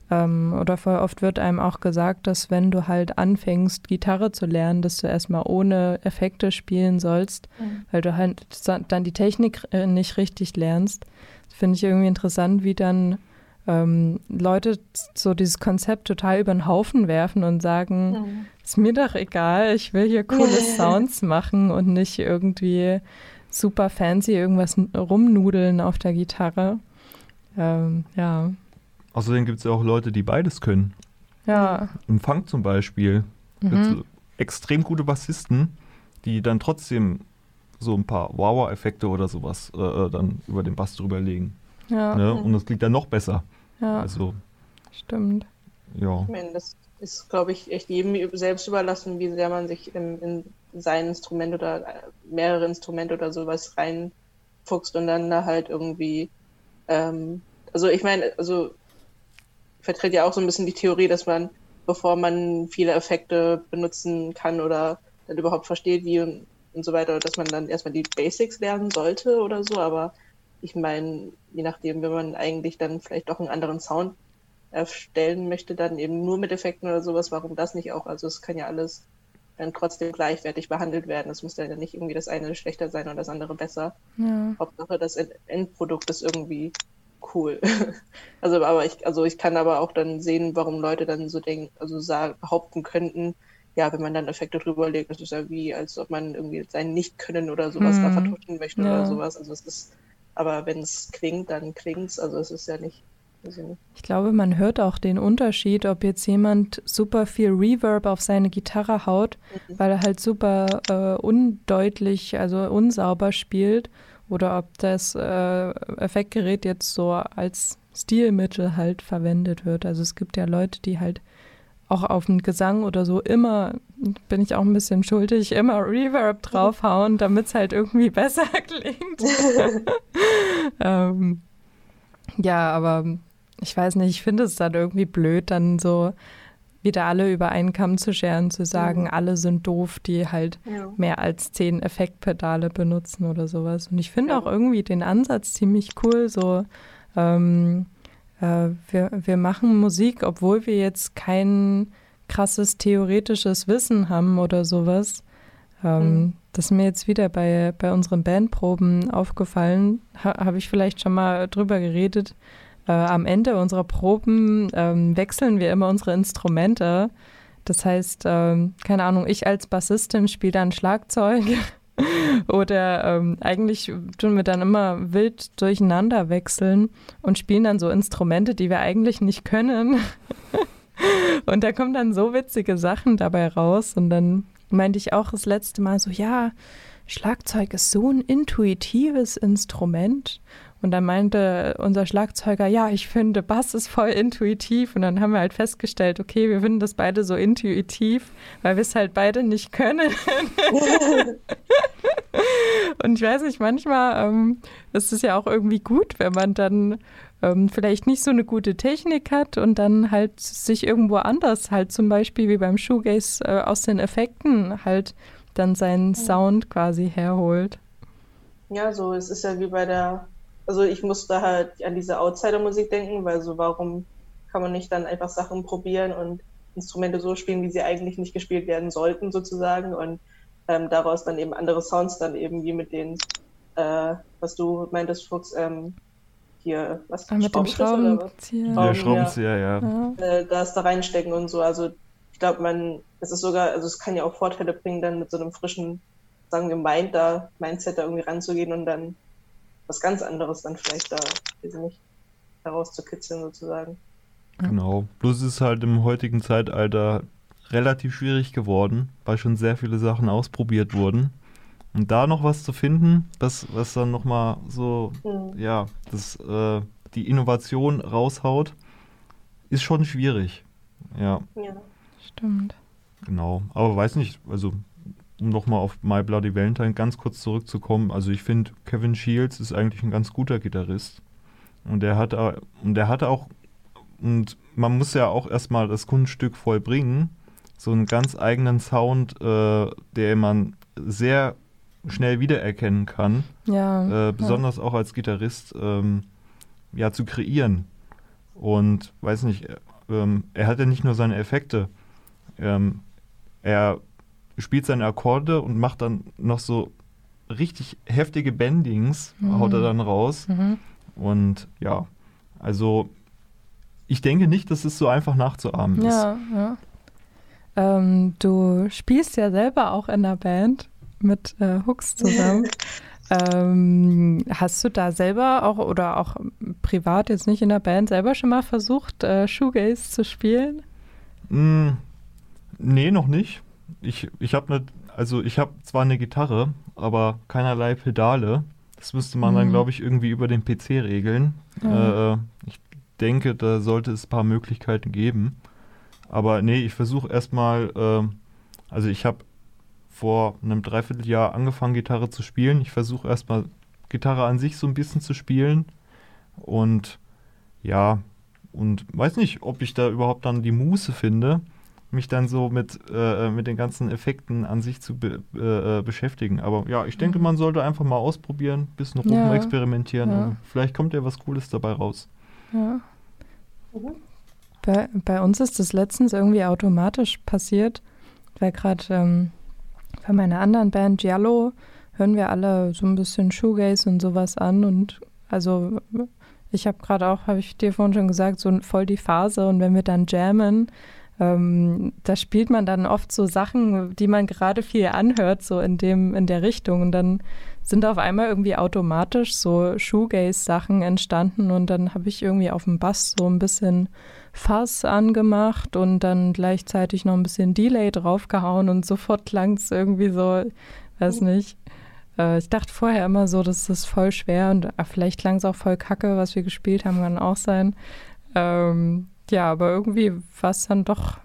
Ähm, oder voll oft wird einem auch gesagt, dass wenn du halt anfängst, Gitarre zu lernen, dass du erstmal ohne Effekte spielen sollst, weil du halt dann die Technik äh, nicht richtig lernst. Finde ich irgendwie interessant, wie dann ähm, Leute so dieses Konzept total über den Haufen werfen und sagen, ist mir doch egal, ich will hier coole Sounds machen und nicht irgendwie super fancy irgendwas rumnudeln auf der Gitarre. Ähm, ja. Außerdem gibt es ja auch Leute, die beides können. Ja. Im Funk zum Beispiel. Mhm. Extrem gute Bassisten, die dann trotzdem so ein paar Wow-Effekte oder sowas äh, äh, dann über den Bass drüber legen. Ja. Ne? Und das klingt dann noch besser. Ja. Also, Stimmt. ja. Ich meine, das ist, glaube ich, echt jedem selbst überlassen, wie sehr man sich in, in sein Instrument oder äh, mehrere Instrumente oder sowas reinfuchst und dann da halt irgendwie. Ähm, also ich meine, also ich vertrete ja auch so ein bisschen die Theorie, dass man, bevor man viele Effekte benutzen kann oder dann überhaupt versteht, wie und, und so weiter, dass man dann erstmal die Basics lernen sollte oder so, aber ich meine, je nachdem, wenn man eigentlich dann vielleicht doch einen anderen Sound erstellen möchte, dann eben nur mit Effekten oder sowas, warum das nicht auch? Also es kann ja alles dann trotzdem gleichwertig behandelt werden. Es muss dann ja nicht irgendwie das eine schlechter sein oder das andere besser. Ja. Hauptsache das End- Endprodukt ist irgendwie cool. also aber ich, also ich kann aber auch dann sehen, warum Leute dann so denken, also sagen, behaupten könnten, ja, wenn man dann Effekte drüber legt, das ist ja wie, als ob man irgendwie sein Nicht-Können oder sowas da Mhm. vertuschen möchte Ja. oder sowas. Also es ist, aber wenn es klingt, dann klingt's. Also es ist ja nicht, ich nicht. Ich glaube, man hört auch den Unterschied, ob jetzt jemand super viel Reverb auf seine Gitarre haut, weil er halt super äh, undeutlich, also unsauber spielt, oder ob das äh, Effektgerät jetzt so als Stilmittel halt verwendet wird. Also es gibt ja Leute, die halt auch auf den Gesang oder so immer, bin ich auch ein bisschen schuldig, immer Reverb draufhauen, damit es halt irgendwie besser klingt. ähm, ja, aber ich weiß nicht, ich finde es dann irgendwie blöd, dann so wieder alle über einen Kamm zu scheren, zu sagen, Mhm. alle sind doof, die halt Ja. mehr als zehn Effektpedale benutzen oder sowas. Und ich finde Ja. auch irgendwie den Ansatz ziemlich cool, so ähm, äh, wir, wir machen Musik, obwohl wir jetzt kein krasses theoretisches Wissen haben oder sowas. Ähm, Mhm. Das ist mir jetzt wieder bei, bei unseren Bandproben aufgefallen. Ha, Habe ich vielleicht schon mal drüber geredet. Äh, am Ende unserer Proben ähm, wechseln wir immer unsere Instrumente. Das heißt, ähm, keine Ahnung, ich als Bassistin spiele dann Schlagzeug. Oder ähm, eigentlich tun wir dann immer wild durcheinander wechseln und spielen dann so Instrumente, die wir eigentlich nicht können. und da kommen dann so witzige Sachen dabei raus. Und dann meinte ich auch das letzte Mal so, ja, Schlagzeug ist so ein intuitives Instrument. Und dann meinte unser Schlagzeuger, ja, ich finde, Bass ist voll intuitiv. Und dann haben wir halt festgestellt, okay, wir finden das beide so intuitiv, weil wir es halt beide nicht können. Und ich weiß nicht, manchmal ähm, ist es ja auch irgendwie gut, wenn man dann ähm, vielleicht nicht so eine gute Technik hat und dann halt sich irgendwo anders halt zum Beispiel wie beim Shoegaze äh, aus den Effekten halt dann seinen Sound quasi herholt. Ja, so, es ist ja wie bei der, also ich musste halt an diese Outsider-Musik denken, weil so, warum kann man nicht dann einfach Sachen probieren und Instrumente so spielen, wie sie eigentlich nicht gespielt werden sollten, sozusagen, und ähm, daraus dann eben andere Sounds dann eben wie mit den, äh, was du meintest, Fuchs, ähm, hier, was, Ah, mit dem? Schraubenzieher. Schrauben, Der Schraubenzieher, ja. Ja. äh, das da reinstecken und so. Also ich glaube, man, es ist sogar, also es kann ja auch Vorteile bringen, dann mit so einem frischen, sagen wir, Mind da, Mindset da irgendwie ranzugehen und dann was ganz anderes dann vielleicht da, weiß ich nicht, herauszukitzeln sozusagen. Genau. Bloß ist es halt im heutigen Zeitalter relativ schwierig geworden, weil schon sehr viele Sachen ausprobiert wurden. Und da noch was zu finden, das, was dann nochmal so, Hm. ja, das, äh, die Innovation raushaut, ist schon schwierig. Ja, Ja. Stimmt. genau. Aber weiß nicht, also um nochmal auf My Bloody Valentine ganz kurz zurückzukommen, also ich finde, Kevin Shields ist eigentlich ein ganz guter Gitarrist. Und der hat, und der hatte auch, und man muss ja auch erstmal das Kunststück vollbringen, so einen ganz eigenen Sound, äh, der man sehr schnell wiedererkennen kann, Ja. äh, besonders auch als Gitarrist, ähm, ja, zu kreieren. Und weiß nicht, äh, ähm, er hat ja nicht nur seine Effekte, ähm, er spielt seine Akkorde und macht dann noch so richtig heftige Bendings, Mhm. haut er dann raus. Mhm. Und ja, also ich denke nicht, dass es so einfach nachzuahmen ist. Ja, ja. Ähm, du spielst ja selber auch in der Band mit äh, Hooks zusammen. Ähm, hast du da selber auch oder auch privat jetzt nicht in der Band selber schon mal versucht, äh, Shoegaze zu spielen? Mm, nee, noch nicht. Ich, ich habe ne, also ich habe zwar eine Gitarre, aber keinerlei Pedale. Das müsste man dann, Mhm. glaube ich, irgendwie über den PC regeln. Ja. Äh, ich denke, da sollte es ein paar Möglichkeiten geben. Aber nee, ich versuche erstmal, äh, also ich habe vor einem Dreivierteljahr angefangen, Gitarre zu spielen. Ich versuche erstmal Gitarre an sich so ein bisschen zu spielen. Und ja, und weiß nicht, ob ich da überhaupt dann die Muße finde, mich dann so mit, äh, mit den ganzen Effekten an sich zu be äh, äh, beschäftigen. Aber ja, ich denke, Mhm. man sollte einfach mal ausprobieren, bisschen Ja. rumexperimentieren. Ja. und Vielleicht kommt ja was Cooles dabei raus. Ja. Mhm. Bei, bei uns ist das letztens irgendwie automatisch passiert, weil gerade ähm, bei meiner anderen Band Giallo hören wir alle so ein bisschen Shoegaze und sowas an und also ich habe gerade auch, habe ich dir vorhin schon gesagt, so voll die Phase und wenn wir dann jammen, ähm, da spielt man dann oft so Sachen, die man gerade viel anhört, so in dem, in der Richtung und dann sind auf einmal irgendwie automatisch so Shoegaze-Sachen entstanden und dann habe ich irgendwie auf dem Bass so ein bisschen Fass angemacht und dann gleichzeitig noch ein bisschen Delay draufgehauen und sofort klang es irgendwie so, weiß nicht. Äh, ich dachte vorher immer so, das ist voll schwer und ah, vielleicht klang es auch voll kacke, was wir gespielt haben, kann auch sein. Ähm, ja, aber irgendwie war es dann doch,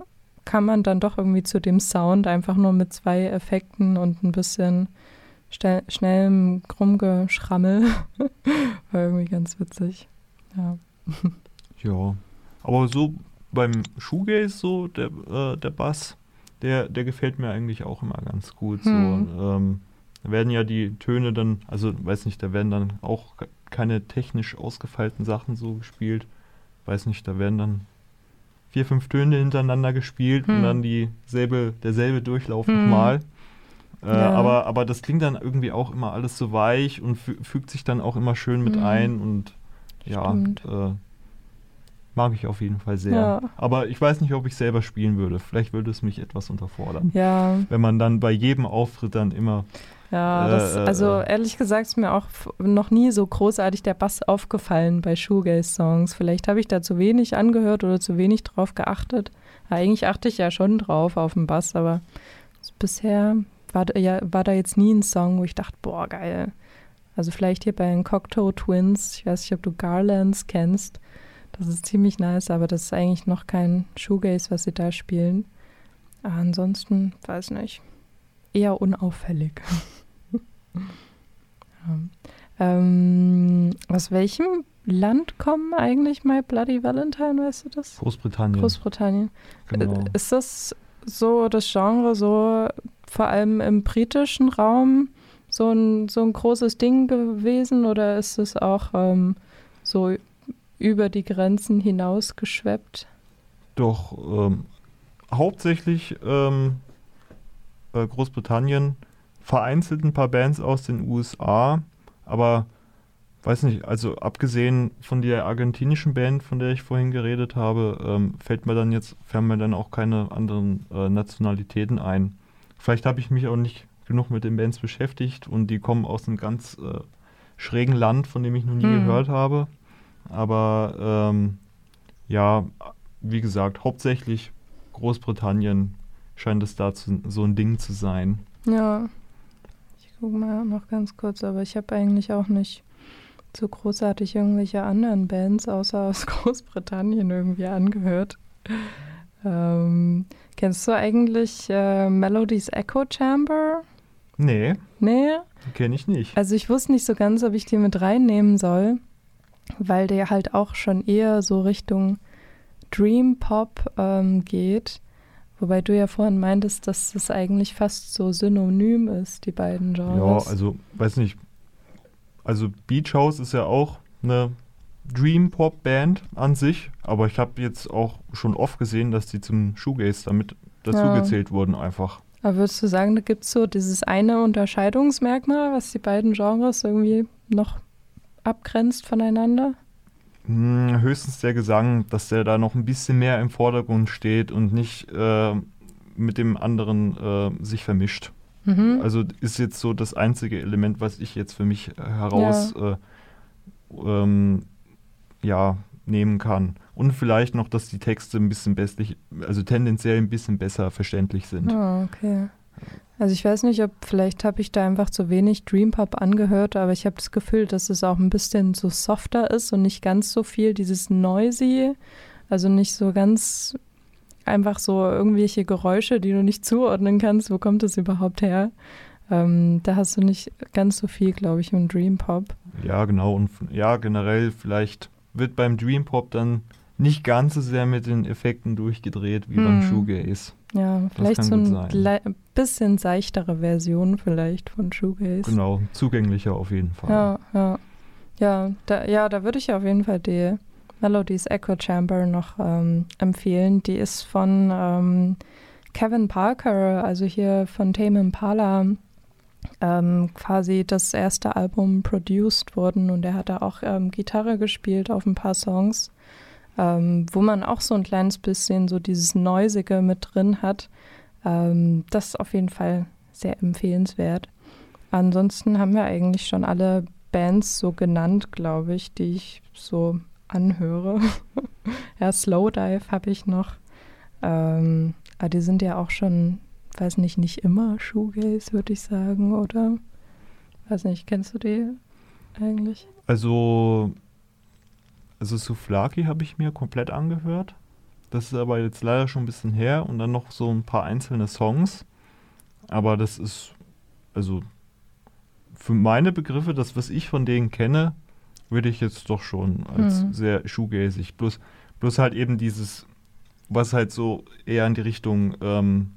kann man dann doch irgendwie zu dem Sound einfach nur mit zwei Effekten und ein bisschen schnell, schnellem Rumgeschrammel. War irgendwie ganz witzig. Ja. Ja. Aber so beim Shoegaze, so der, äh, der Bass, der, der gefällt mir eigentlich auch immer ganz gut. Hm. So, ähm, da werden ja die Töne dann, also weiß nicht, da werden dann auch ke- keine technisch ausgefeilten Sachen so gespielt. Weiß nicht, da werden dann vier, fünf Töne hintereinander gespielt und Hm. dann dieselbe, derselbe Durchlauf Hm. nochmal. Äh, Ja. aber, aber das klingt dann irgendwie auch immer alles so weich und fü fügt sich dann auch immer schön mit Hm. ein und ja, äh, mag ich auf jeden Fall sehr. Ja. Aber ich weiß nicht, ob ich selber spielen würde. Vielleicht würde es mich etwas unterfordern. Ja, Wenn man dann bei jedem Auftritt dann immer. Ja, das, also ehrlich gesagt ist mir auch noch nie so großartig der Bass aufgefallen bei Shoegaze-Songs. Vielleicht habe ich da zu wenig angehört oder zu wenig drauf geachtet. Ja, eigentlich achte ich ja schon drauf auf den Bass, aber bisher war, da- ja, war da jetzt nie ein Song, wo ich dachte, boah, geil. Also vielleicht hier bei den Cocteau Twins, ich weiß nicht, ob du Garlands kennst. Das ist ziemlich nice, aber das ist eigentlich noch kein Shoegaze, was sie da spielen. Aber ansonsten, weiß nicht, eher unauffällig. ja. ähm, aus welchem Land kommen eigentlich My Bloody Valentine, weißt du das? Großbritannien. Großbritannien. genau. Äh, Ist das so das Genre so vor allem im britischen Raum so ein, so ein großes Ding gewesen oder ist es auch ähm, so über die Grenzen hinaus geschweppt? Doch ähm, hauptsächlich ähm, äh, Großbritannien, vereinzelt ein paar Bands aus den USA, aber weiß nicht, also abgesehen von der argentinischen Band, von der ich vorhin geredet habe, ähm, fällt mir dann jetzt, fallen mir dann auch keine anderen äh, Nationalitäten ein. Vielleicht habe ich mich auch nicht genug mit den Bands beschäftigt und die kommen aus einem ganz äh, schrägen Land, von dem ich noch nie Hm. gehört habe. Aber ähm, ja, wie gesagt, hauptsächlich Großbritannien scheint es da zu, so ein Ding zu sein. Ja. Ich gucke mal noch ganz kurz, aber ich habe eigentlich auch nicht so großartig irgendwelche anderen Bands außer aus Großbritannien irgendwie angehört. Ähm, kennst du eigentlich äh, Melodies Echo Chamber? Nee, Nee? kenne ich nicht. Also ich wusste nicht so ganz, ob ich die mit reinnehmen soll, weil der halt auch schon eher so Richtung Dream Pop ähm, geht. Wobei du ja vorhin meintest, dass das eigentlich fast so synonym ist, die beiden Ja, Genres. also, weiß nicht. Also Beach House ist ja auch eine Dream Pop Band an sich, aber ich habe jetzt auch schon oft gesehen, dass die zum Shoegaze damit dazugezählt wurden einfach. Aber würdest du sagen, da gibt es so dieses eine Unterscheidungsmerkmal, was die beiden Genres irgendwie noch abgrenzt voneinander? Hm, höchstens der Gesang, dass der da noch ein bisschen mehr im Vordergrund steht und nicht äh, mit dem anderen äh, sich vermischt. Mhm. Also ist jetzt so das einzige Element, was ich jetzt für mich heraus ja. Äh, ähm, ja, nehmen kann. Und vielleicht noch, dass die Texte ein bisschen besser, also tendenziell ein bisschen besser verständlich sind. Oh, okay. Also ich weiß nicht, ob vielleicht habe ich da einfach zu wenig Dream Pop angehört, aber ich habe das Gefühl, dass es auch ein bisschen so softer ist und nicht ganz so viel dieses Noisy, also nicht so ganz einfach so irgendwelche Geräusche, die du nicht zuordnen kannst. Wo kommt das überhaupt her? Ähm, da hast du nicht ganz so viel, glaube ich, im Dream Pop. Ja, genau. Und ja, generell vielleicht wird beim Dream Pop dann nicht ganz so sehr mit den Effekten durchgedreht wie hm. beim Shoegaze. Ja, vielleicht so ein bisschen seichtere Version vielleicht von Shoegaze. Genau, zugänglicher auf jeden Fall. Ja, ja. Ja, da, ja, da würde ich auf jeden Fall die Melodies Echo Chamber noch ähm, empfehlen. Die ist von ähm, Kevin Parker, also hier von Tame Impala, ähm, quasi das erste Album produced worden und er hat da auch ähm, Gitarre gespielt auf ein paar Songs, ähm, wo man auch so ein kleines bisschen so dieses Neusige mit drin hat. Ähm, das ist auf jeden Fall sehr empfehlenswert. Ansonsten haben wir eigentlich schon alle Bands so genannt, glaube ich, die ich so anhöre. ja, Slowdive habe ich noch. Ähm, aber die sind ja auch schon weiß nicht, nicht immer Shoegaze, würde ich sagen, oder? Weiß nicht, kennst du die eigentlich? Also, also Souflaki habe ich mir komplett angehört. Das ist aber jetzt leider schon ein bisschen her und dann noch so ein paar einzelne Songs. Aber das ist, also für meine Begriffe, das, was ich von denen kenne, würde ich jetzt doch schon als mhm. sehr shoegazig. Plus, plus halt eben dieses, was halt so eher in die Richtung ähm,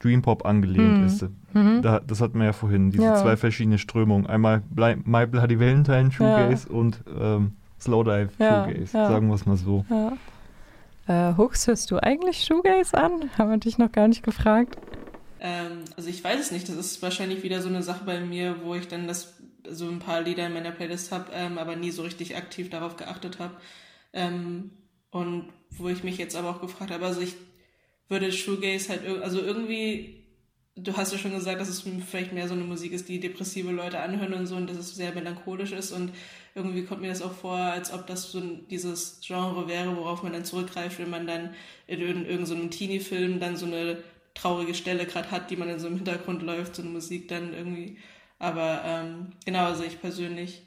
Dream Pop angelehnt mhm. ist. Mhm. Da, das hatten wir ja vorhin, diese ja. zwei verschiedene Strömungen. Einmal Bly My Bloody Valentine Shoegaze ja. und ähm, Slowdive ja, Shoegaze, sagen wir es mal so. Äh, Hooks, hörst du eigentlich Shoegaze an? Haben wir dich noch gar nicht gefragt. Ähm, also ich weiß es nicht. Das ist wahrscheinlich wieder so eine Sache bei mir, wo ich dann das so ein paar Lieder in meiner Playlist habe, ähm, aber nie so richtig aktiv darauf geachtet habe. Ähm, und wo ich mich jetzt aber auch gefragt habe, also ich würde Shoegaze halt, also irgendwie, du hast ja schon gesagt, dass es vielleicht mehr so eine Musik ist, die depressive Leute anhören und so und dass es sehr melancholisch ist und irgendwie kommt mir das auch vor, als ob das so dieses Genre wäre, worauf man dann zurückgreift, wenn man dann in, in irgendeinem so Teenie-Film dann so eine traurige Stelle gerade hat, die man in so im Hintergrund läuft, so eine Musik dann irgendwie. Aber ähm, genau, also ich persönlich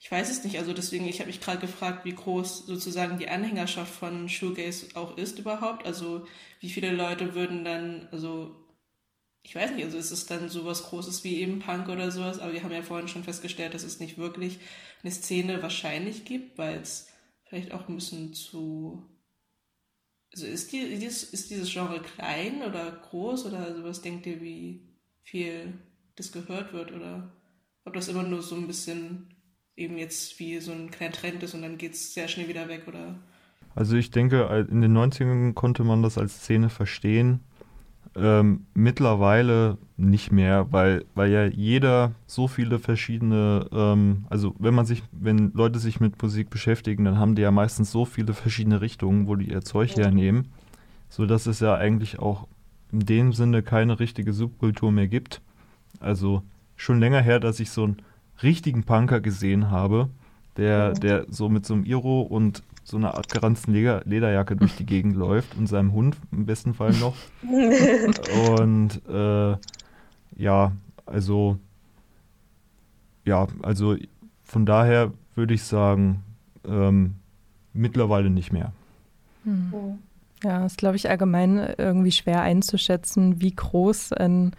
ich weiß es nicht, also deswegen, ich habe mich gerade gefragt, wie groß sozusagen die Anhängerschaft von Shoegaze auch ist überhaupt. Also wie viele Leute würden dann, also ich weiß nicht, also ist es dann sowas Großes wie eben Punk oder sowas, aber wir haben ja vorhin schon festgestellt, dass es nicht wirklich eine Szene wahrscheinlich gibt, weil es vielleicht auch ein bisschen zu. Also ist, die, ist dieses Genre klein oder groß oder sowas denkt ihr, wie viel das gehört wird oder ob das immer nur so ein bisschen eben jetzt wie so ein kleiner Trend ist und dann geht es sehr schnell wieder weg, oder? Also ich denke, in den 90ern konnte man das als Szene verstehen. Ähm, mittlerweile nicht mehr, weil, weil ja jeder so viele verschiedene, ähm, also wenn man sich, wenn Leute sich mit Musik beschäftigen, dann haben die ja meistens so viele verschiedene Richtungen, wo die ihr Zeug hernehmen, sodass es ja eigentlich auch in dem Sinne keine richtige Subkultur mehr gibt. Also schon länger her, dass ich so ein richtigen Punker gesehen habe, der, der so mit so einem Iro und so einer abgeranzten Leder Lederjacke durch die Gegend läuft und seinem Hund im besten Fall noch. und äh, ja, also ja, also von daher würde ich sagen, ähm, mittlerweile nicht mehr. Hm. Ja, ist, glaube ich, allgemein irgendwie schwer einzuschätzen, wie groß ein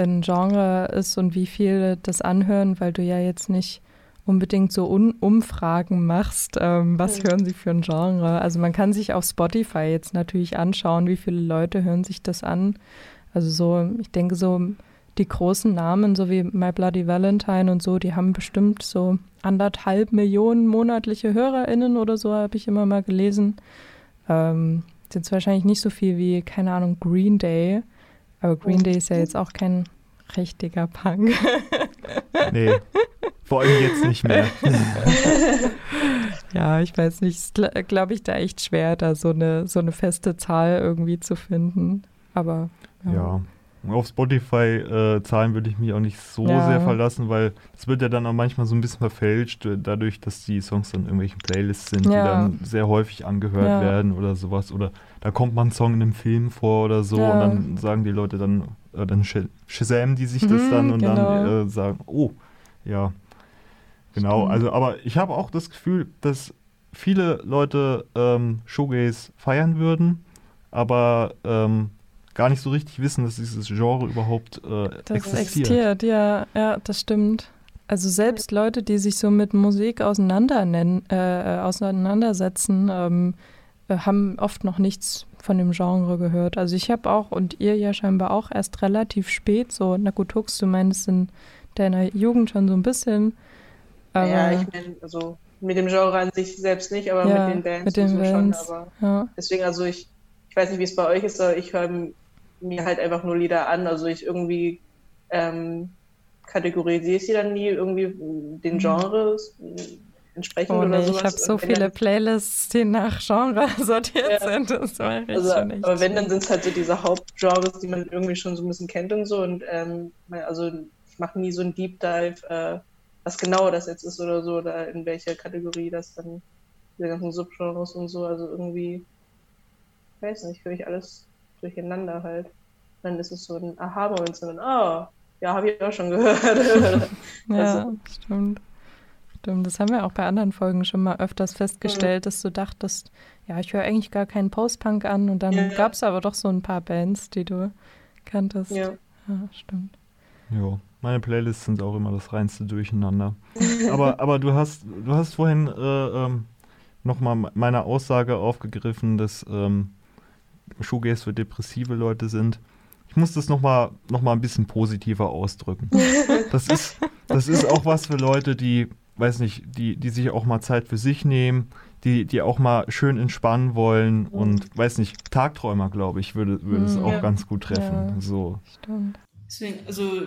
ein Genre ist und wie viele das anhören, weil du ja jetzt nicht unbedingt so Un Umfragen machst, ähm, was mhm. hören sie für ein Genre. Also man kann sich auf Spotify jetzt natürlich anschauen, wie viele Leute hören sich das an. Also so, ich denke so, die großen Namen, so wie My Bloody Valentine und so, die haben bestimmt so anderthalb Millionen monatliche HörerInnen oder so, habe ich immer mal gelesen. Ähm, sind wahrscheinlich nicht so viel wie, keine Ahnung, Green Day. Aber Green Day ist ja jetzt auch kein richtiger Punk. nee, vor allem jetzt nicht mehr. ja, ich weiß nicht, glaube ich, da echt schwer, da so eine, so eine feste Zahl irgendwie zu finden. Aber ja. ja. auf Spotify-Zahlen äh, würde ich mich auch nicht so ja. sehr verlassen, weil es wird ja dann auch manchmal so ein bisschen verfälscht, äh, dadurch, dass die Songs dann in irgendwelchen Playlists sind, ja. die dann sehr häufig angehört werden oder sowas. Oder da kommt mal ein Song in einem Film vor oder so und dann sagen die Leute dann, äh, dann sh shazam die sich das mhm, dann und genau. dann äh, sagen, oh, ja. Genau, Stimmt. also aber ich habe auch das Gefühl, dass viele Leute ähm, Showgaze feiern würden, aber ähm, gar nicht so richtig wissen, dass dieses Genre überhaupt äh, das existiert. existiert. Ja, ja, das stimmt. Also selbst Leute, die sich so mit Musik auseinander nennen, äh, auseinandersetzen, ähm, äh, haben oft noch nichts von dem Genre gehört. Also ich habe auch und ihr ja scheinbar auch erst relativ spät so, na gut, Hux, du meinst in deiner Jugend schon so ein bisschen. Ja, ich meine, also mit dem Genre an sich selbst nicht, aber ja, mit den Bands, mit den so Bands schon. Aber ja. deswegen, also ich, ich weiß nicht, wie es bei euch ist, aber ich höre mir halt einfach nur Lieder an. Also ich irgendwie ähm, kategorisiere sie dann nie irgendwie den mhm. Genres entsprechend oh, nee, oder sowas. Ich habe so viele Playlists, die nach Genre sortiert ja. sind. Das war also, aber wenn, dann sind es halt so diese Hauptgenres, die man irgendwie schon so ein bisschen kennt und so. Und ähm, also ich mache nie so ein Deep Dive, äh, was genau das jetzt ist oder so, oder in welcher Kategorie das dann, diese ganzen Subgenres und so. Also irgendwie, ich weiß nicht, höre ich alles durcheinander halt. Dann ist es so ein Aha-Moment, so ein, oh, ja, habe ich auch schon gehört. ja, also, stimmt. Stimmt, das haben wir auch bei anderen Folgen schon mal öfters festgestellt, mhm. dass du dachtest, ja, ich höre eigentlich gar keinen Post-Punk an und dann ja. gab es aber doch so ein paar Bands, die du kanntest. Ja, ja stimmt. Ja, meine Playlists sind auch immer das reinste Durcheinander. aber, aber du hast, du hast vorhin äh, ähm, nochmal meine Aussage aufgegriffen, dass ähm, Shoegaze für depressive Leute sind. Ich muss das nochmal noch mal ein bisschen positiver ausdrücken. Das ist, das ist auch was für Leute, die, weiß nicht, die, die sich auch mal Zeit für sich nehmen, die, die auch mal schön entspannen wollen und, weiß nicht, Tagträumer, glaube ich, würde, würde es auch ja. ganz gut treffen. Ja, so. Stimmt. Deswegen, also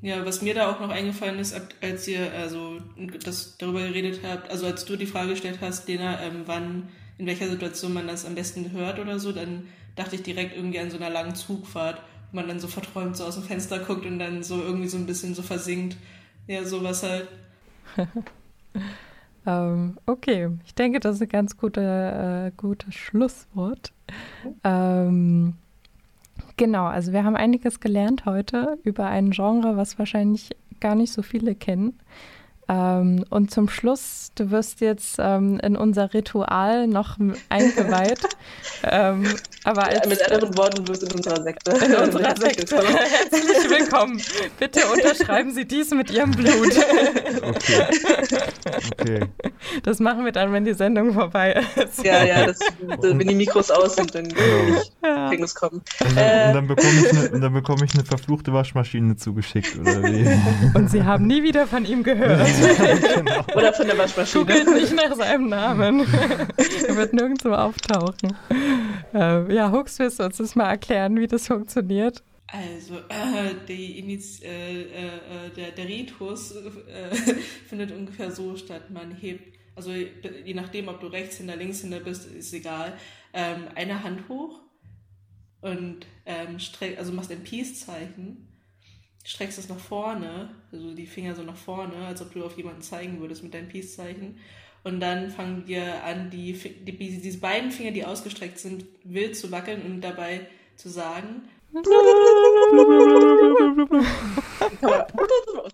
ja, was mir da auch noch eingefallen ist, als ihr also das darüber geredet habt, also als du die Frage gestellt hast, Lena, ähm, wann, in welcher Situation man das am besten hört oder so, dann dachte ich direkt irgendwie an so einer langen Zugfahrt, wo man dann so verträumt so aus dem Fenster guckt und dann so irgendwie so ein bisschen so versinkt. Ja, sowas halt. ähm, okay, ich denke, das ist ein ganz gute, äh, gutes Schlusswort. Ähm, genau, also wir haben einiges gelernt heute über ein Genre, was wahrscheinlich gar nicht so viele kennen. Ähm, und zum Schluss, du wirst jetzt ähm, in unser Ritual noch eingeweiht. ähm, aber als, ja, mit anderen Worten, du bist in unserer Sekte. In unserer Sekte. Herzlich willkommen. Bitte unterschreiben Sie dies mit Ihrem Blut. okay. okay. Das machen wir dann, wenn die Sendung vorbei ist. Ja, ja, das, wenn die Mikros aus sind, dann ja. kann es kommen. Und dann, äh, dann bekomme ich, eine, bekomm ich eine verfluchte Waschmaschine zugeschickt, oder wie? Und Sie haben nie wieder von ihm gehört. genau. Oder von der Waschmaschine. Googelt nicht nach seinem Namen. er wird nirgendwo auftauchen. Äh, ja, Hux, willst du uns das mal erklären, wie das funktioniert? Also, äh, die Iniz äh, äh, der, der Ritus äh, findet ungefähr so statt. Man hebt, also je nachdem, ob du Rechtshänder, Linkshänder bist, ist egal, ähm, eine Hand hoch und ähm, streck, also machst ein Peace-Zeichen streckst es nach vorne, also die Finger so nach vorne, als ob du auf jemanden zeigen würdest mit deinem Peace-Zeichen. Und dann fangen wir an, die, die, diese beiden Finger, die ausgestreckt sind, wild zu wackeln und dabei zu sagen. okay.